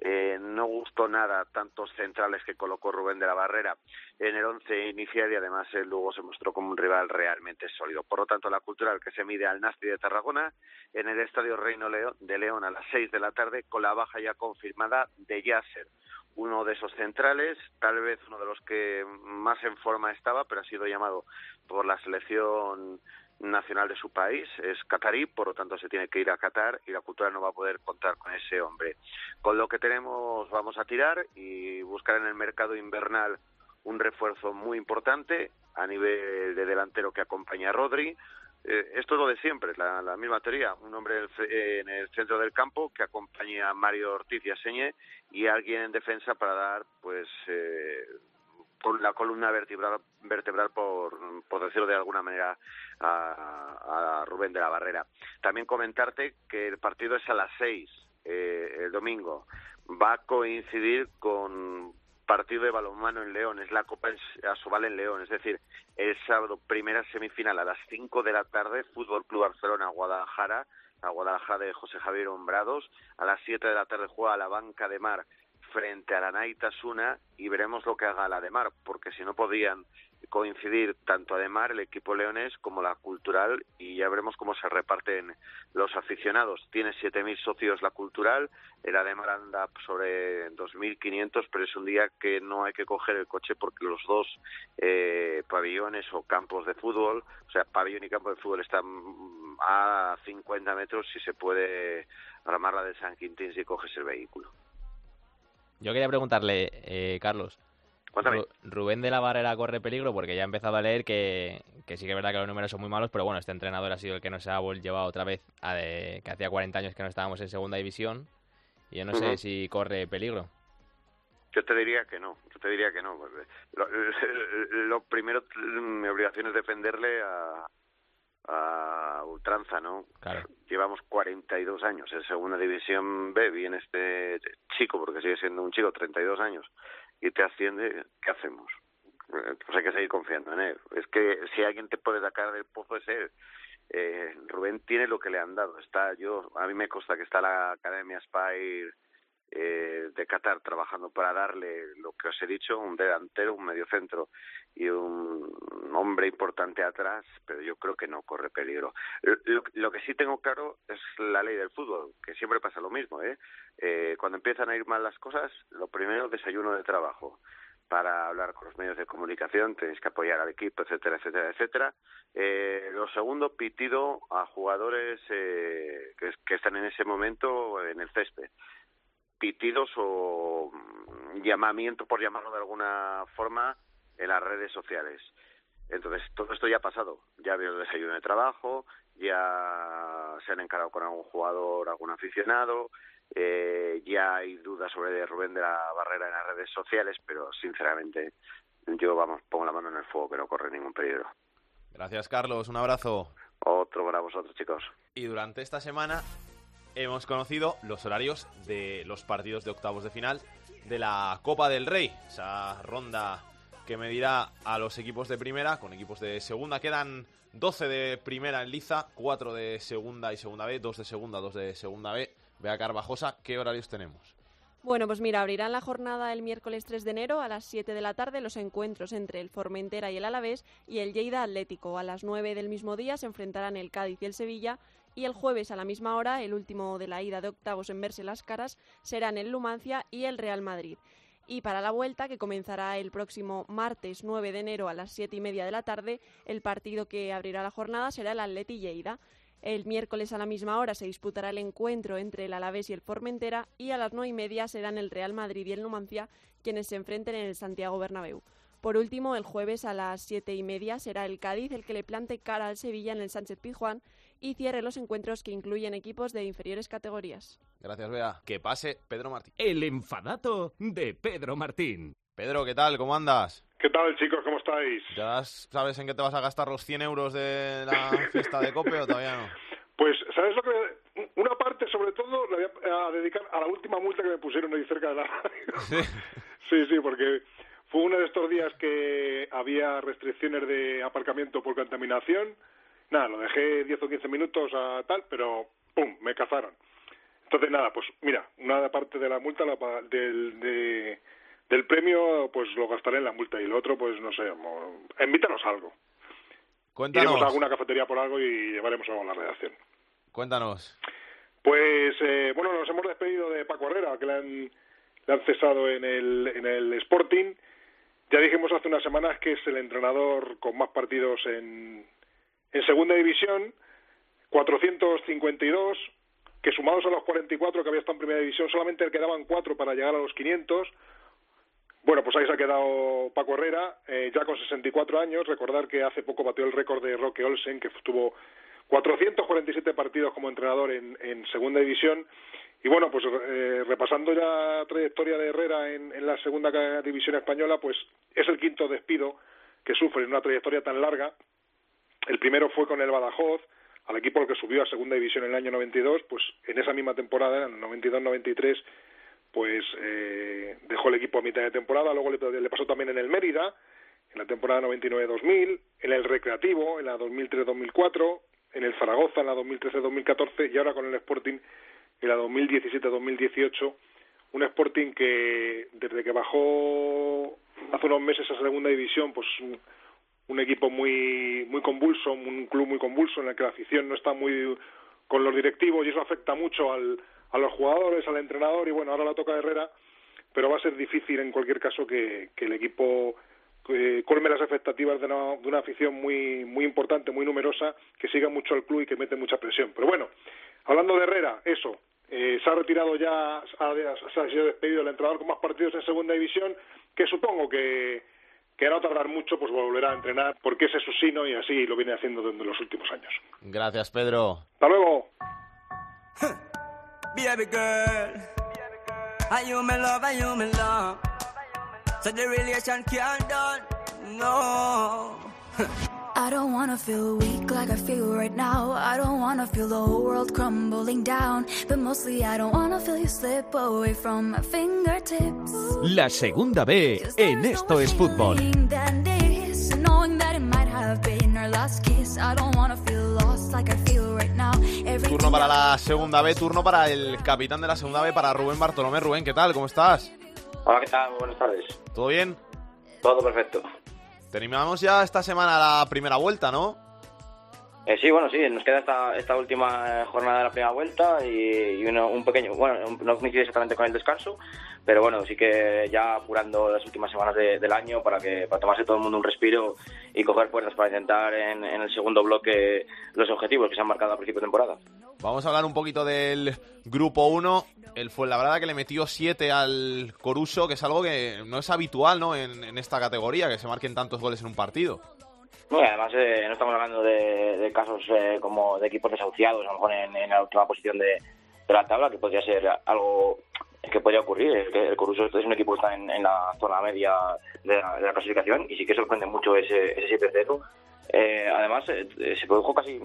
Eh, no gustó nada tantos centrales que colocó Rubén de la Barrera en el once inicial y además el Lugo se mostró como un rival realmente sólido. Por lo tanto, la cultural que se mide al Nasti de Tarragona en el Estadio Reino Leo- de León a las seis de la tarde con la baja ya confirmada de Yasser, uno de esos centrales, tal vez uno de los que más en forma estaba, pero ha sido llamado por la selección nacional de su país, es catarí, por lo tanto se tiene que ir a Qatar y la cultura no va a poder contar con ese hombre. Con lo que tenemos vamos a tirar y buscar en el mercado invernal un refuerzo muy importante a nivel de delantero que acompaña a Rodri. Eh, esto es lo de siempre, la, misma teoría. Un hombre en el, el centro del campo que acompañe a Mario Ortiz y a Señé y alguien en defensa para dar, pues, eh, con la columna vertebral, vertebral por, por decirlo de alguna manera, a, a Rubén de la Barrera. También comentarte que el partido es a las seis, eh, el domingo. Va a coincidir con partido de balonmano en León, es la Copa Asobal en León, es decir, el sábado primera semifinal a las 5 de la tarde, Fútbol Club Barcelona Guadalajara, a Guadalajara de José Javier Hombrados. A las 7 de la tarde juega la banca de mar frente a la Naitasuna y veremos lo que haga la de mar, porque si no podían coincidir tanto Ademar, el equipo leones, como la cultural y ya veremos cómo se reparten los aficionados. Tiene 7.000 socios la cultural, el Ademar anda sobre 2.500, pero es un día que no hay que coger el coche porque los dos eh, pabellones o campos de fútbol, o sea, pabellón y campo de fútbol están a 50 metros si se puede armar la de San Quintín si coges el vehículo. Yo quería preguntarle, eh, Carlos, Rubén de la Barrera corre peligro porque ya he empezado a leer que, que sí que es verdad que los números son muy malos, pero bueno, este entrenador ha sido el que nos ha llevado otra vez a de, que hacía 40 años que no estábamos en segunda división y yo no sé si corre peligro. Yo te diría que no, yo te diría que no. Lo, lo primero, mi obligación es defenderle a, a ultranza, ¿no? Claro. Llevamos 42 años en segunda división B, viene este chico, porque sigue siendo un chico, 32 años, y te asciende, ¿qué hacemos? Eh, Pues hay que seguir confiando en él. Es que si alguien te puede sacar del pozo es él. Eh, Rubén tiene lo que le han dado. Está yo, a mí me consta que está la Academia Spire eh, de Qatar trabajando para darle lo que os he dicho, un delantero, un mediocentro y un hombre importante atrás, pero yo creo que no corre peligro. Lo, lo que sí tengo claro es la ley del fútbol, que siempre pasa lo mismo. ¿eh? Eh, cuando empiezan a ir mal las cosas, lo primero, desayuno de trabajo para hablar con los medios de comunicación, tenéis que apoyar al equipo, etcétera, etcétera, etcétera. Eh, lo segundo, pitido a jugadores eh, que, que están en ese momento en el césped pitidos o mm, llamamiento, por llamarlo de alguna forma, en las redes sociales. Entonces, todo esto ya ha pasado. Ya ha habido el desayuno de trabajo, ya se han encarado con algún jugador, algún aficionado, eh, ya hay dudas sobre Rubén de la Barrera en las redes sociales, pero sinceramente yo, vamos, pongo la mano en el fuego que no corre ningún peligro. Gracias, Carlos. Un abrazo. Otro para vosotros, chicos. Y durante esta semana hemos conocido los horarios de los partidos de octavos de final de la Copa del Rey, esa ronda que medirá a los equipos de primera con equipos de segunda. Quedan 12 de primera en liza, 4 de segunda y segunda B, 2 de segunda, 2 de segunda B. Vea Carvajosa, ¿qué horarios tenemos? Bueno, pues mira, abrirán la jornada el miércoles 3 de enero a las 7 de la tarde los encuentros entre el Formentera y el Alavés y el Lleida Atlético. A las 9 del mismo día se enfrentarán el Cádiz y el Sevilla y el jueves a la misma hora, el último de la ida de octavos en verse las caras, serán el Lumancia y el Real Madrid. Y para la vuelta, que comenzará el próximo martes 9 de enero a las 7 y media de la tarde, el partido que abrirá la jornada será el Atleti Lleida. El miércoles a la misma hora se disputará el encuentro entre el Alavés y el Formentera y a las nueve y media serán el Real Madrid y el Numancia quienes se enfrenten en el Santiago Bernabéu. Por último, el jueves a las siete y media será el Cádiz el que le plante cara al Sevilla en el Sánchez Pizjuán y cierre los encuentros que incluyen equipos de inferiores categorías. Gracias, Bea. Que pase Pedro Martín. El enfadato de Pedro Martín. Pedro, ¿qué tal? ¿Cómo andas? ¿Qué tal, chicos? ¿Cómo estáis? ¿Ya sabes en qué te vas a gastar los 100 euros de la fiesta de Cope o todavía no? Pues, ¿sabes lo que...? Una parte, sobre todo, la voy a dedicar a la última multa que me pusieron ahí cerca de la radio. Sí. Sí, sí, porque fue uno de estos días que había restricciones de aparcamiento por contaminación. Nada, lo dejé 10 o 15 minutos a tal, pero ¡pum! me cazaron. Entonces, nada, pues mira, una parte de la multa, la, del, de- del premio, pues lo gastaré en la multa y el otro, pues no sé, invítanos a algo. Cuéntanos. Iremos a alguna cafetería por algo y llevaremos algo a la redacción. Cuéntanos. Pues eh, bueno, nos hemos despedido de Paco Herrera, que le han, le han cesado en el, en el Sporting. Ya dijimos hace unas semanas que es el entrenador con más partidos en, en segunda división, 452, que sumados a los 44 que había estado en primera división, solamente le quedaban cuatro para llegar a los 500. Bueno, pues ahí se ha quedado Paco Herrera, eh, ya con 64 años. Recordar que hace poco batió el récord de Roque Olsen, que tuvo 447 partidos como entrenador en, en segunda división. Y bueno, pues eh, repasando ya la trayectoria de Herrera en, en la segunda división española, pues es el quinto despido que sufre en una trayectoria tan larga. El primero fue con el Badajoz, al equipo al que subió a segunda división en el año 92, pues en esa misma temporada, en el 92-93, pues eh, dejó el equipo a mitad de temporada, luego le, le pasó también en el Mérida, en la temporada 99-2000, en el Recreativo, en la 2003-2004, en el Zaragoza en la 2013-2014 y ahora con el Sporting en la 2017-2018. Un Sporting que desde que bajó hace unos meses a segunda división, pues un, equipo muy muy convulso, un club muy convulso en el que la afición no está muy con los directivos y eso afecta mucho al, a los jugadores, al entrenador y bueno, ahora la toca Herrera, pero va a ser difícil en cualquier caso que, el equipo eh, colme las expectativas de una, de una afición muy muy importante, muy numerosa, que siga mucho al club y que mete mucha presión. Pero bueno, hablando de Herrera, eso, eh, se ha retirado ya, se ha sido despedido el entrenador con más partidos en segunda división, que supongo que, que a no tardar mucho pues volverá a entrenar porque ese es su sino y así lo viene haciendo desde los últimos años. Gracias, Pedro. Hasta luego. I don't wanna feel weak like I feel right now. I don't wanna feel the whole world crumbling down. But mostly I don't wanna feel you slip away from my fingertips. La segunda B en Esto es Fútbol. Than this, knowing that it might have been our last kiss. I don't wanna feel lost like I feel right now. Every Turno para la segunda B, turno para el capitán de la segunda B, para Rubén Bartolomé. Rubén, ¿qué tal? ¿Cómo estás? Hola, ¿qué tal? Buenas tardes. ¿Todo bien? Todo perfecto. Terminamos ya esta semana la primera vuelta, ¿no? Eh, sí, bueno, sí, nos queda esta, esta última jornada de la primera vuelta y, y uno- un pequeño, bueno, no coincide exactamente con el descanso, pero bueno, sí que ya apurando las últimas semanas de- del año para que para tomarse todo el mundo un respiro y coger fuerzas para intentar en, en el segundo bloque los objetivos que se han marcado a principio de temporada. Vamos a hablar un poquito del grupo 1. El Fuenlabrada que le metió 7 al Coruso, que es algo que no es habitual ¿no? En, en esta categoría, que se marquen tantos goles en un partido. No, además eh, no estamos hablando de, casos eh, como de equipos desahuciados, a lo mejor en, la última posición de, la tabla, que podría ser algo que podría ocurrir. El, el Coruso es un equipo que está en, la zona media de la, clasificación y sí que sorprende mucho ese, ese 7-0. Eh, además, eh, se produjo casi,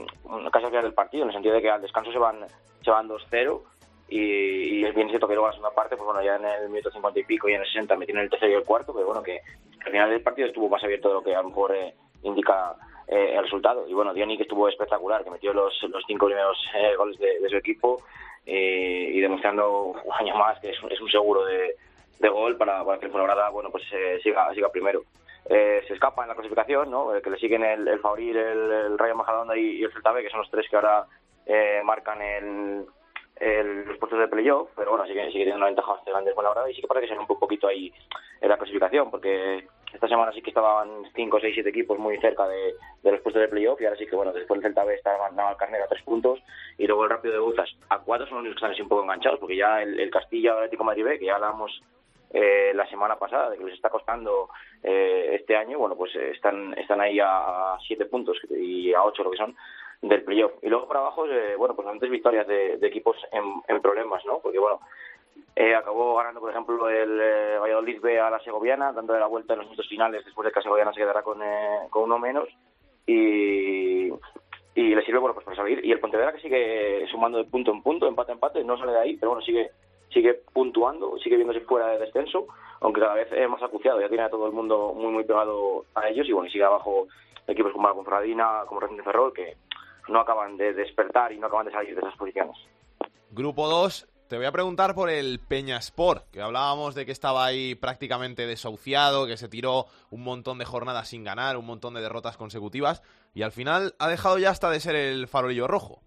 casi al final del partido, en el sentido de que al descanso se van, se van 2-0 y, y es bien cierto que luego la segunda parte, pues bueno, ya en el minuto 50 y pico y en el 60 metieron el tercero y el cuarto, pero bueno, que al final del partido estuvo más abierto de lo que a lo mejor eh, indica eh, el resultado. Y bueno, Diony que estuvo espectacular, que metió los, los cinco primeros eh, goles de, su equipo eh, y demostrando un año más que es, es un seguro de, de gol para, para que el Fuenlabrada, bueno, pues eh, siga, siga primero. Eh, se escapa en la clasificación, ¿no? Que le siguen el, el el, Rayo Majadahonda y, el Celta que son los tres que ahora marcan el, el- los puestos de playoff, pero bueno, sigue, sigue teniendo una ventaja bastante grande el Fuenlabrada y sí que parece que se un poquito ahí en la clasificación, porque esta semana sí que estaban 5, 6, 7 equipos muy cerca de, los puestos de playoff y ahora sí que, bueno, después el Celta B está Navalcarnero a 3 puntos y luego el Rápido de Buzas a 4 son los que están así un poco enganchados, porque ya el, el Castilla Atlético de Madrid B, que ya hablamos eh, la semana pasada de que les está costando eh, este año, bueno, pues eh, están están ahí a 7 puntos y a 8 lo que son del playoff. Y luego por abajo, eh, bueno, pues antes victorias de, equipos en problemas, ¿no? Porque, bueno, eh, acabó ganando, por ejemplo, el eh, Valladolid B a la Segoviana, dándole la vuelta en los minutos finales después de que la Segoviana se quedara con, eh, con uno menos. Y, y le sirve bueno, pues para salir. Y el Pontevedra que sigue sumando de punto en punto, empate a empate, no sale de ahí, pero bueno, sigue sigue puntuando, sigue viéndose fuera de descenso, aunque cada vez es más acuciado, ya tiene a todo el mundo muy muy pegado a ellos y bueno, y sigue abajo equipos como la Confradina, como Racing Ferrol, que no acaban de despertar y no acaban de salir de esas posiciones. Grupo 2, te voy a preguntar por el Peñaspor, que hablábamos de que estaba ahí prácticamente desahuciado, que se tiró un montón de jornadas sin ganar, un montón de derrotas consecutivas, y al final ha dejado ya hasta de ser el farolillo rojo.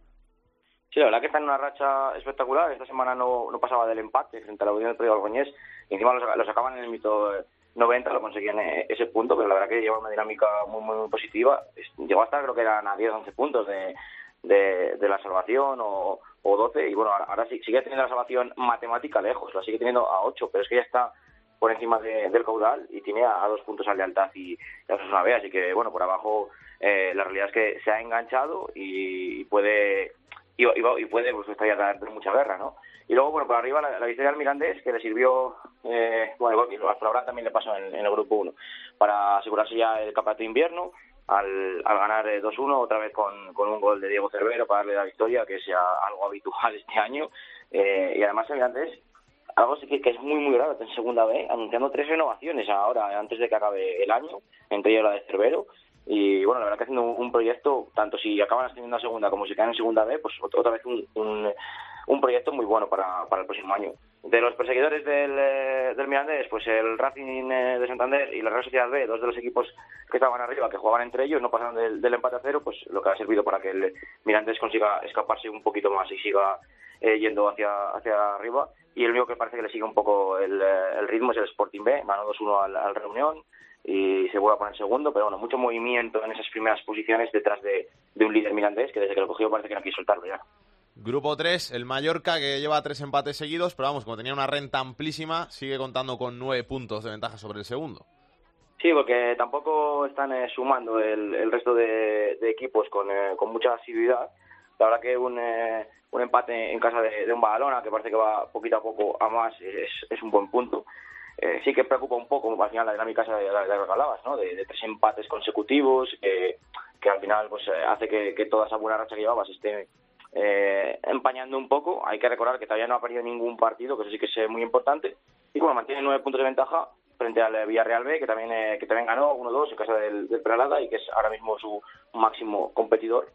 Sí, la verdad que está en una racha espectacular. Esta semana no, pasaba del empate frente a la Unión del Pedro Algoñés. Y encima lo, saca- lo sacaban en el mito 90, lo conseguían eh, ese punto, pero la verdad que lleva una dinámica muy, muy, muy positiva. Llegó hasta, creo que eran a 10, 11 puntos de, de, de la salvación o, o 12. Y bueno, ahora, ahora sí, sigue teniendo la salvación matemática lejos, la sigue teniendo a 8, pero es que ya está por encima de- del caudal y tiene a, dos puntos a lealtad y, y a Osasuna B. Así que, bueno, por abajo eh, la realidad es que se ha enganchado y, puede y, y, puede pues estaría dar mucha guerra, ¿no? Y luego, bueno, por arriba la, la victoria del Mirandés, que le sirvió, eh, bueno, igual que a Florán también le pasó en, en el grupo 1, para asegurarse ya el campeonato de invierno, al, al ganar eh, 2-1, otra vez con, con un gol de Diego Cervero para darle la victoria, que sea algo habitual este año. Eh, y además el Mirandés, algo que, que es muy, muy raro en segunda B, anunciando tres renovaciones ahora, antes de que acabe el año, entre ellas la de Cervero, y bueno, la verdad que haciendo un, proyecto, tanto si acaban ascendiendo a segunda como si caen en segunda B, pues ot- otra vez un, un, un proyecto muy bueno para, para el próximo año. De los perseguidores del, eh, del Mirandés, pues el Racing eh, de Santander y la Real Sociedad B, dos de los equipos que estaban arriba, que jugaban entre ellos, no pasaron del, empate a cero, pues lo que ha servido para que el Mirandés consiga escaparse un poquito más y siga eh, yendo hacia, hacia arriba. Y el único que parece que le sigue un poco el, el ritmo es el Sporting B, ganó 2-1 al, al Reunión y se vuelve a poner segundo, pero bueno, mucho movimiento en esas primeras posiciones detrás de, de un líder mirandés que desde que lo cogió parece que no quiere soltarlo ya. Grupo 3, el Mallorca, que lleva tres empates seguidos, pero vamos, como tenía una renta amplísima, sigue contando con nueve puntos de ventaja sobre el segundo. Sí, porque tampoco están eh, sumando el, resto de, equipos con, eh, con mucha asiduidad. La verdad que un, eh, un empate en casa de, un Badalona, que parece que va poquito a poco a más, es, es un buen punto. Eh, sí que preocupa un poco al final la dinámica de la que hablabas, ¿no? De, de tres empates consecutivos, que al final pues eh, hace que, que toda esa buena racha que llevabas esté eh, empañando un poco. Hay que recordar que todavía no ha perdido ningún partido, que eso sí que es muy importante. Y bueno, mantiene nueve puntos de ventaja frente al eh, Villarreal B, que también eh, que también ganó 1-2 en casa del, del y que es ahora mismo su máximo competidor.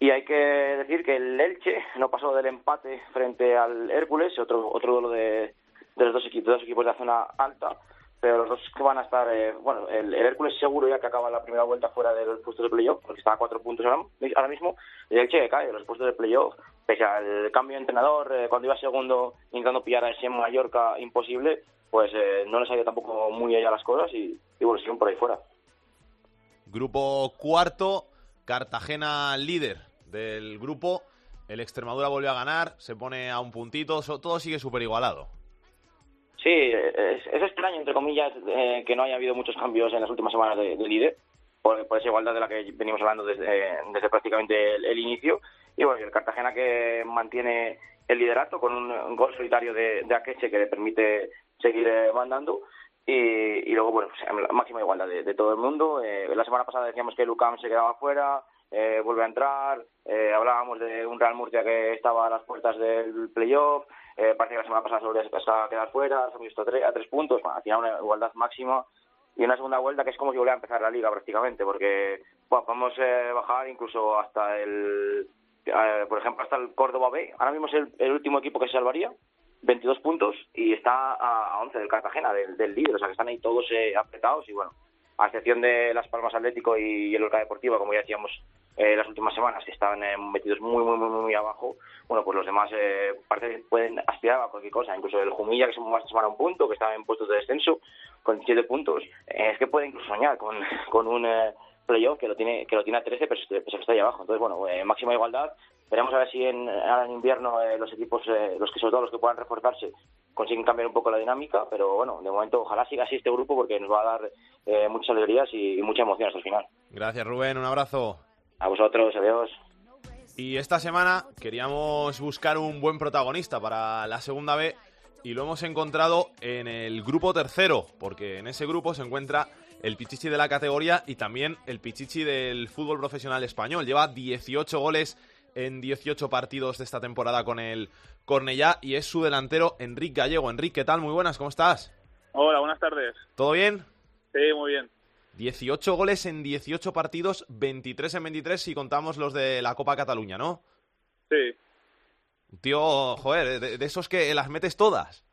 Y hay que decir que el Elche no pasó del empate frente al Hércules, otro otro duelo de, de los dos equipos, dos equipos de la zona alta, pero los dos que van a estar, eh, bueno, el, Hércules seguro ya que acaba la primera vuelta fuera de los puestos de playoff, porque está a cuatro puntos ahora, mismo, y el que cae de los puestos de playoff, pese al cambio de entrenador, eh, cuando iba segundo intentando pillar a ese Mallorca imposible, pues eh, no les ha tampoco muy allá las cosas y, y por ahí fuera. Grupo cuarto, Cartagena líder del grupo. El Extremadura volvió a ganar, se pone a un puntito, todo sigue súper igualado. Sí, es, extraño, entre comillas, eh, que no haya habido muchos cambios en las últimas semanas de, de líder, por, esa igualdad de la que venimos hablando desde, desde prácticamente el, inicio. Y bueno, el Cartagena que mantiene el liderato con un, gol solitario de, de Akeche que le permite seguir eh, mandando. Y, luego, bueno, pues, la máxima igualdad de, de todo el mundo. Eh, la semana pasada decíamos que Lucam se quedaba fuera, eh, vuelve a entrar. eh, hablábamos de un Real Murcia que estaba a las puertas del playoff. Eh, parece que la semana pasada se volvió a fuera, se ha visto a tres, a tres puntos. Bueno, al final una igualdad máxima y una segunda vuelta que es como si volviera a empezar la liga prácticamente, porque bueno, podemos eh, bajar incluso hasta el, eh, por ejemplo, hasta el Córdoba B. Ahora mismo es el, último equipo que se salvaría, 22 puntos, y está a, a 11 del Cartagena, del, del líder, o sea que están ahí todos eh, apretados y bueno, a excepción de Las Palmas Atlético y el Orca Deportiva, como ya decíamos eh, las últimas semanas, que estaban eh, metidos muy, muy, muy, muy abajo, bueno, pues los demás eh, parece que pueden aspirar a cualquier cosa, incluso el Jumilla, que se más semana un punto, que estaba en puestos de descenso, con 7 puntos, eh, es que puede incluso soñar con, con un eh, playoff que lo tiene que lo tiene a 13, pero a que está ahí abajo. Entonces, bueno, eh, máxima igualdad. Veremos a ver si en, ahora en invierno los equipos, los que sobre todo los que puedan reforzarse, consiguen cambiar un poco la dinámica, pero bueno, de momento ojalá siga así este grupo porque nos va a dar eh, muchas alegrías y, y mucha emoción hasta el final. Gracias Rubén, un abrazo. A vosotros, adiós. Y esta semana queríamos buscar un buen protagonista para la segunda B y lo hemos encontrado en el grupo tercero, porque en ese grupo se encuentra el Pichichi de la categoría y también el Pichichi del fútbol profesional español. Lleva 18 goles en 18 partidos de esta temporada con el Cornellá y es su delantero Enrique Gallego. Enrique, ¿qué tal? Muy buenas, ¿cómo estás? Hola, buenas tardes. ¿Todo bien? Sí, muy bien. 18 goles en 18 partidos, 23 en 23 si contamos los de la Copa Cataluña, ¿no? Sí. Tío, joder, de, de esos que las metes todas.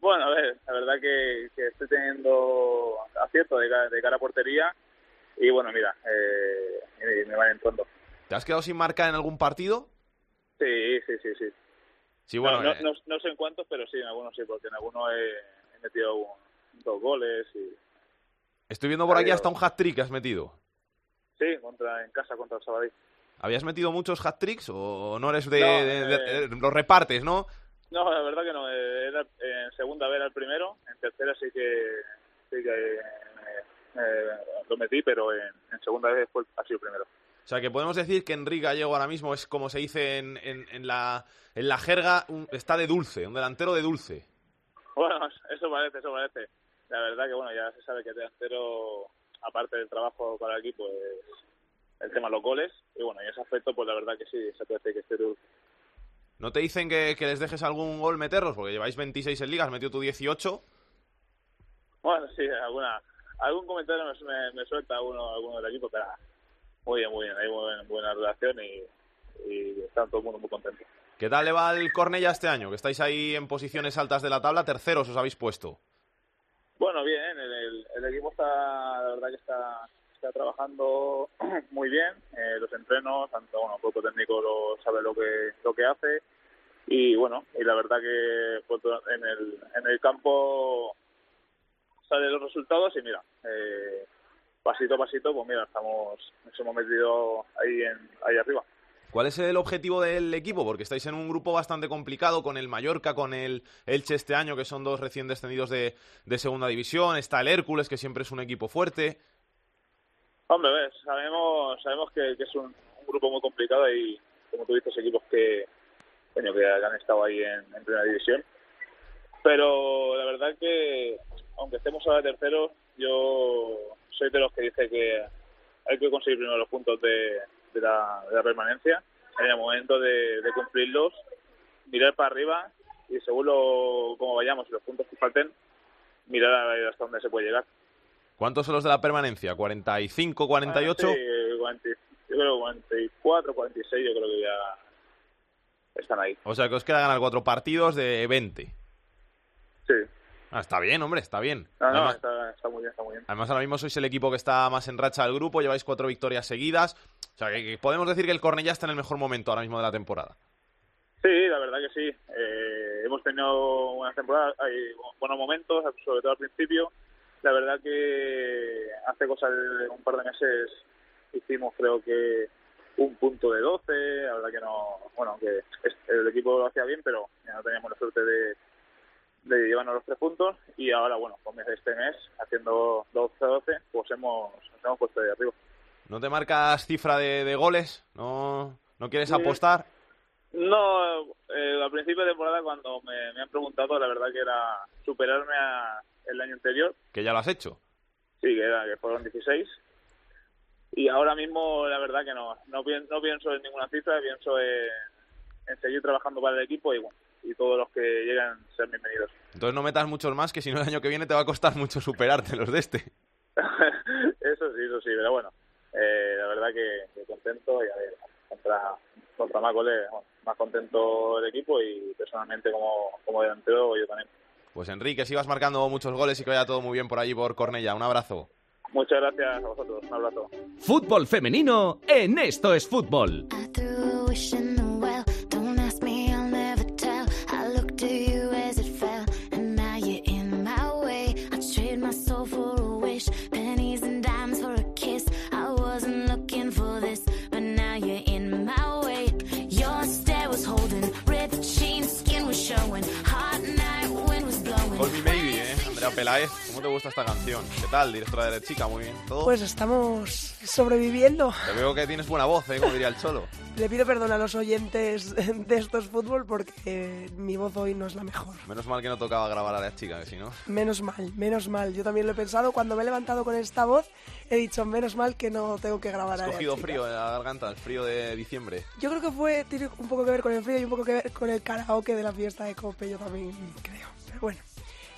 Bueno, a ver, la verdad que, que estoy teniendo acierto de, ca- de cara a portería y bueno, mira, eh, me, me van entrando. ¿Te has quedado sin marcar en algún partido? Sí, sí, sí, sí. Sí, bueno, no, eh, no, no- sé en cuántos, pero sí, en algunos sí, porque en algunos he, he metido dos goles y estoy viendo por aquí hasta un hat-trick que has metido. sí, contra, en casa contra el Sabadell. ¿Habías metido muchos hat-tricks o no eres de, No, de- de- eh, de- los repartes, no? No, la verdad que no. eh, Era, en segunda vez era el primero, en tercera sí que sí que eh, eh, lo metí, pero en, en segunda vez fue, ha sido el primero. O sea, que podemos decir que Enrique Gallego ahora mismo es como se dice en, en- en la, en la jerga, un- está de dulce, un delantero de dulce. Bueno, eso parece, eso parece. La verdad que bueno, ya se sabe que delantero, aparte del trabajo para el equipo, es el tema de los goles. Y bueno, en ese aspecto, pues la verdad que sí, se decir que esté dulce. ¿No te dicen que, que les dejes algún gol meterlos? Porque lleváis 26 en ligas, has metido tú 18. Bueno, sí, alguna, algún comentario me, me, me suelta alguno, alguno del equipo, pero muy bien, muy bien, hay buena, buena relación y, y está todo el mundo muy contento. ¿Qué tal le va el Cornella este año? Que estáis ahí en posiciones altas de la tabla, terceros os habéis puesto. Bueno, bien, el, el- el equipo está, la verdad que está, está trabajando muy bien, eh, los entrenos, tanto, bueno, el cuerpo técnico lo, sabe lo que, lo que hace y bueno, y la verdad que pues, en, el, en el campo salen los resultados y mira, eh, pasito a pasito, pues mira, estamos, nos hemos metido ahí, en, ahí arriba. ¿Cuál es el objetivo del equipo? Porque estáis en un grupo bastante complicado con el Mallorca, con el Elche este año, que son dos recién descendidos de, segunda división. Está el Hércules, que siempre es un equipo fuerte. Hombre, sabemos, sabemos que, es un, grupo muy complicado y, como tú dices, equipos que, coño, que han estado ahí en, en primera división. Pero la verdad que, aunque estemos ahora terceros, yo soy de los que dice que hay que conseguir primero los puntos de, de, la, de la permanencia. En el momento de, de cumplirlos, mirar para arriba y según lo, como vayamos y los puntos que falten, mirar a ver hasta dónde se puede llegar. ¿Cuántos son los de la permanencia? ¿45, 48? Ah, sí, 40, yo creo 44, 46, yo creo que ya están ahí. O sea, que os queda ganar cuatro partidos de 20. Sí. Ah, está bien, hombre, está bien. No, no, Además, está, está muy bien, está muy bien. además, ahora mismo sois el equipo que está más en racha del grupo, lleváis cuatro victorias seguidas. Sea, que, podemos decir que el Cornellá está en el mejor momento ahora mismo de la temporada. Sí, la verdad que sí. Eh, hemos tenido buenas temporadas, hay bu- buenos momentos, sobre todo al principio. La verdad que hace cosa de un par de meses hicimos creo que un punto de 12, la verdad que no, bueno, que el equipo lo hacía bien, pero ya no teníamos la suerte de, de llevarnos los tres puntos y ahora, bueno, con este mes, haciendo 12-12, pues hemos, nos hemos puesto de arriba. ¿No te marcas cifra de, de goles? ¿No, ¿No quieres apostar? No, eh, al principio de temporada cuando me, me han preguntado, la verdad que era superarme a el año anterior, Que ya lo has hecho. sí, que, era, que fueron 16. Y ahora mismo la verdad que no, no, pien- no pienso en ninguna cifra, pienso en, en seguir trabajando para el equipo y bueno, y todos los que lleguen ser bienvenidos. Entonces no metas muchos más, que si no el año que viene te va a costar mucho superarte los de este. eso sí, eso sí, pero bueno, eh, la verdad que, que contento y a ver, contra, contra más goles, bueno, más contento el equipo y personalmente como, como delantero yo también. Pues Enrique, sigas marcando muchos goles y que vaya todo muy bien por allí por Cornella. Un abrazo. Muchas gracias a vosotros, un abrazo. Fútbol femenino en Esto es Fútbol. ¿Cómo te gusta esta canción? ¿Qué tal, directora de Chica? Muy bien. ¿Todo? Pues estamos sobreviviendo. Te veo que tienes buena voz, ¿eh? Como diría el Cholo. Le pido perdón a los oyentes de estos fútbol porque mi voz hoy no es la mejor. Menos mal que no tocaba grabar a la chica, que si no... Menos mal, menos mal. Yo también lo he pensado. Cuando me he levantado con esta voz, he dicho, menos mal que no tengo que grabar a cogido frío en la garganta, el frío de diciembre. Yo creo que fue, tiene un poco que ver con el frío y un poco que ver con el karaoke de la fiesta de Cope, yo también creo. Pero bueno,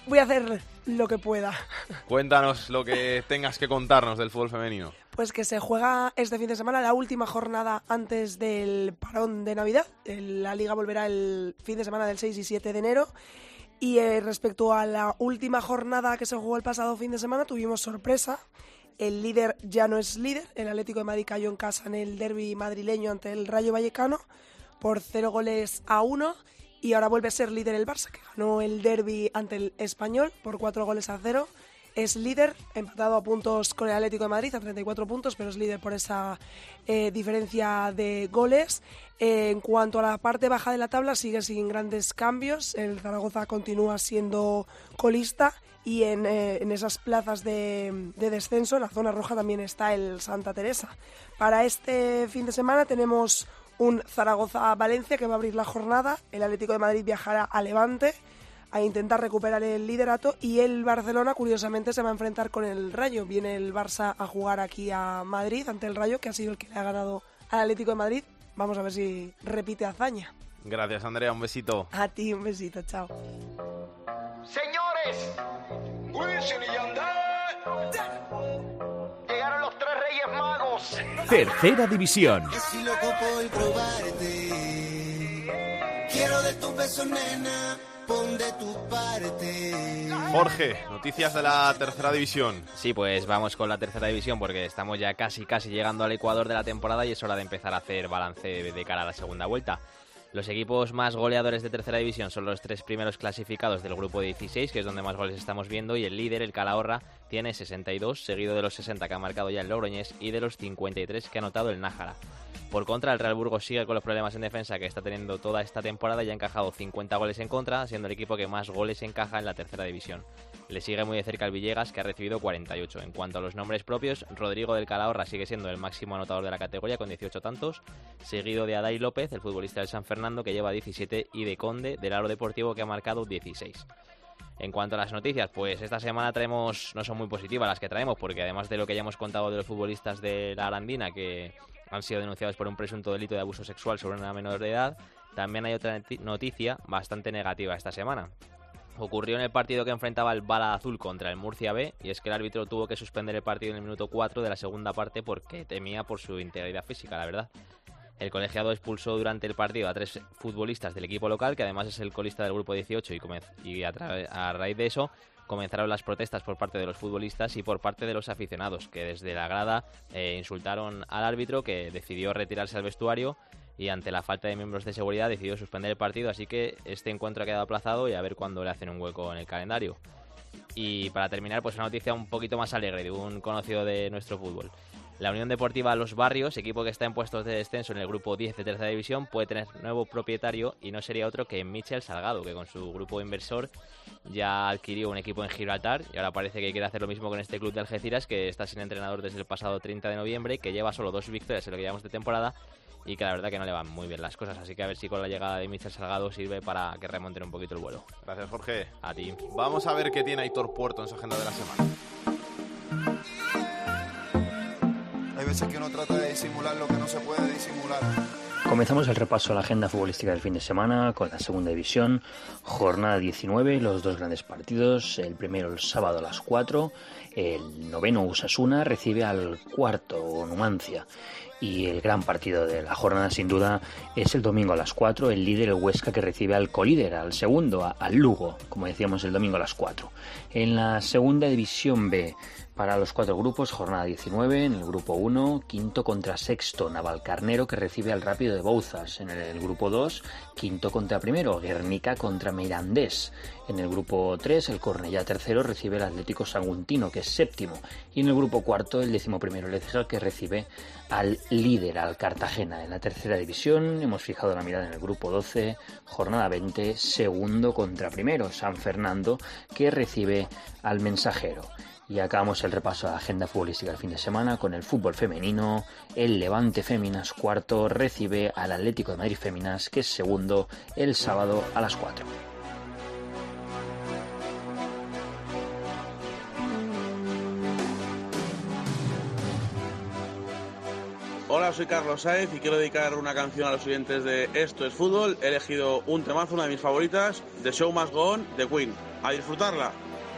voy a hacer lo que pueda. Cuéntanos lo que tengas que contarnos del fútbol femenino. Pues que se juega este fin de semana la última jornada antes del parón de Navidad. La liga volverá el fin de semana del 6 y 7 de enero. Y eh, respecto a la última jornada que se jugó el pasado fin de semana, tuvimos sorpresa. El líder ya no es líder. El Atlético de Madrid cayó en casa en el derby madrileño ante el Rayo Vallecano por 0 goles a 1. Y ahora vuelve a ser líder el Barça, que ganó el derby ante el Español por 4 goles a 0 es líder, empatado a puntos con el Atlético de Madrid, a 34 puntos, pero es líder por esa eh, diferencia de goles. Eh, en cuanto a la parte baja de la tabla, sigue sin grandes cambios. El Zaragoza continúa siendo colista y en, eh, en esas plazas de, de descenso, en la zona roja, también está el Santa Teresa. Para este fin de semana tenemos un Zaragoza-Valencia que va a abrir la jornada. El Atlético de Madrid viajará a Levante a intentar recuperar el liderato y el Barcelona curiosamente se va a enfrentar con el Rayo. Viene el Barça a jugar aquí a Madrid ante el Rayo que ha sido el que le ha ganado al Atlético de Madrid. Vamos a ver si repite hazaña. Gracias, Andrea. Un besito. A ti un besito, chao. Señores, Wilson y Yandel Reyes Magos. Tercera división. Estoy loco por probarte. Quiero de tus besos, nena. Pon de tu parte. Jorge, noticias de la tercera división. Sí, pues vamos con la tercera división porque estamos ya casi casi llegando al ecuador de la temporada y es hora de empezar a hacer balance de cara a la segunda vuelta. Los equipos más goleadores de tercera división son los tres primeros clasificados del grupo de 16, que es donde más goles estamos viendo, y el líder, el Calahorra, tiene 62, seguido de los 60 que ha marcado ya el Logroñés y de los 53 que ha anotado el Nájara. Por contra, el Real Burgos sigue con los problemas en defensa que está teniendo toda esta temporada y ha encajado 50 goles en contra, siendo el equipo que más goles encaja en la tercera división. Le sigue muy de cerca el Villegas, que ha recibido 48. En cuanto a los nombres propios, Rodrigo del Calahorra sigue siendo el máximo anotador de la categoría con 18 tantos, seguido de Adai López, el futbolista del San Fernando, que lleva 17, y de Conde, del Aro Deportivo, que ha marcado 16. En cuanto a las noticias, pues esta semana traemos, no son muy positivas las que traemos, porque además de lo que ya hemos contado de los futbolistas de la Arandina, que han sido denunciados por un presunto delito de abuso sexual sobre una menor de edad, también hay otra noticia bastante negativa esta semana. Ocurrió en el partido que enfrentaba el Bala Azul contra el Murcia B, y es que el árbitro tuvo que suspender el partido en el minuto 4 de la segunda parte porque temía por su integridad física, la verdad. El colegiado expulsó durante el partido a tres futbolistas del equipo local, que además es el colista del grupo 18, y, y a, a raíz de eso comenzaron las protestas por parte de los futbolistas y por parte de los aficionados, que desde la grada eh, insultaron al árbitro, que decidió retirarse al vestuario y ante la falta de miembros de seguridad decidió suspender el partido, así que este encuentro ha quedado aplazado y a ver cuándo le hacen un hueco en el calendario. Y para terminar, pues una noticia un poquito más alegre de un conocido de nuestro fútbol. La Unión Deportiva Los Barrios, equipo que está en puestos de descenso en el grupo 10 de tercera división, puede tener nuevo propietario y no sería otro que Michel Salgado, que con su grupo inversor ya adquirió un equipo en Gibraltar y ahora parece que quiere hacer lo mismo con este club de Algeciras, que está sin entrenador desde el pasado 30 de noviembre, que lleva solo dos victorias en lo que llevamos de temporada y que la verdad que no le van muy bien las cosas. Así que a ver si con la llegada de Michel Salgado sirve para que remonten un poquito el vuelo. Gracias, Jorge. A ti. Vamos a ver qué tiene Aitor Puerto en su agenda de la semana. Hay veces que uno trata de disimular lo que no se puede disimular. Comenzamos el repaso a la agenda futbolística del fin de semana con la segunda división, jornada 19, los dos grandes partidos, el primero el sábado a las 4, el noveno Usasuna recibe al cuarto Numancia. Y el gran partido de la jornada sin duda es el domingo a las 4, el líder el Huesca que recibe al colíder, al segundo, al Lugo, como decíamos el domingo a las 4. En la segunda división B, para los cuatro grupos, jornada 19, en el grupo 1, quinto contra sexto, Navalcarnero que recibe al Rápido de Bouzas. En el, grupo 2, quinto contra primero, Guernica contra Mirandés. En el grupo 3, el Cornellá tercero recibe el Atlético Saguntino, que es séptimo. Y en el grupo cuarto, el décimo primero, el que recibe al líder, al Cartagena. En la tercera división, hemos fijado la mirada en el grupo 12, jornada 20, segundo contra primero, San Fernando, que recibe al Mensajero. Y acabamos el repaso a la agenda futbolística del fin de semana con el fútbol femenino. El Levante Féminas cuarto recibe al Atlético de Madrid Féminas, que es segundo, el sábado a las 4. Hola, soy Carlos Saez y quiero dedicar una canción a los oyentes de Esto es Fútbol. He elegido un temazo, una de mis favoritas, The Show Must Go On, de Queen. A disfrutarla.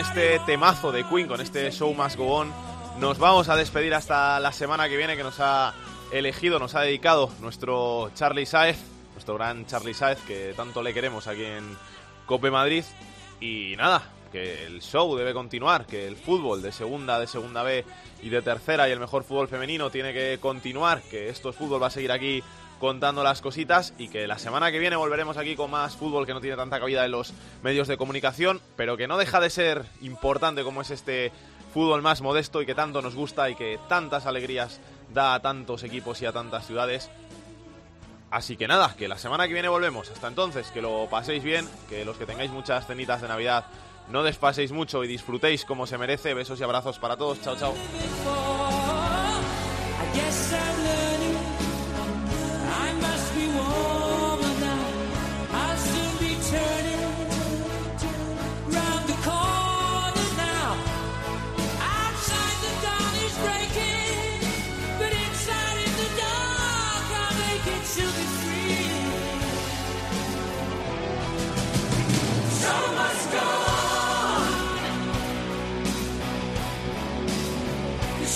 este temazo de Queen, con este Show Must Go On, nos vamos a despedir hasta la semana que viene que nos ha elegido, nos ha dedicado nuestro Charlie Saez, nuestro gran Charlie Saez, que tanto le queremos aquí en Cope Madrid. Y nada, que el show debe continuar, que el fútbol de segunda, de segunda B y de tercera y el mejor fútbol femenino tiene que continuar, que esto es fútbol va a seguir aquí contando las cositas y que la semana que viene volveremos aquí con más fútbol que no tiene tanta cabida en los medios de comunicación, pero que no deja de ser importante como es este fútbol más modesto y que tanto nos gusta y que tantas alegrías da a tantos equipos y a tantas ciudades. Así que nada, que la semana que viene volvemos. Hasta entonces, que lo paséis bien, que los que tengáis muchas cenitas de Navidad no despaséis mucho y disfrutéis como se merece. Besos y abrazos para todos. Chao, chao.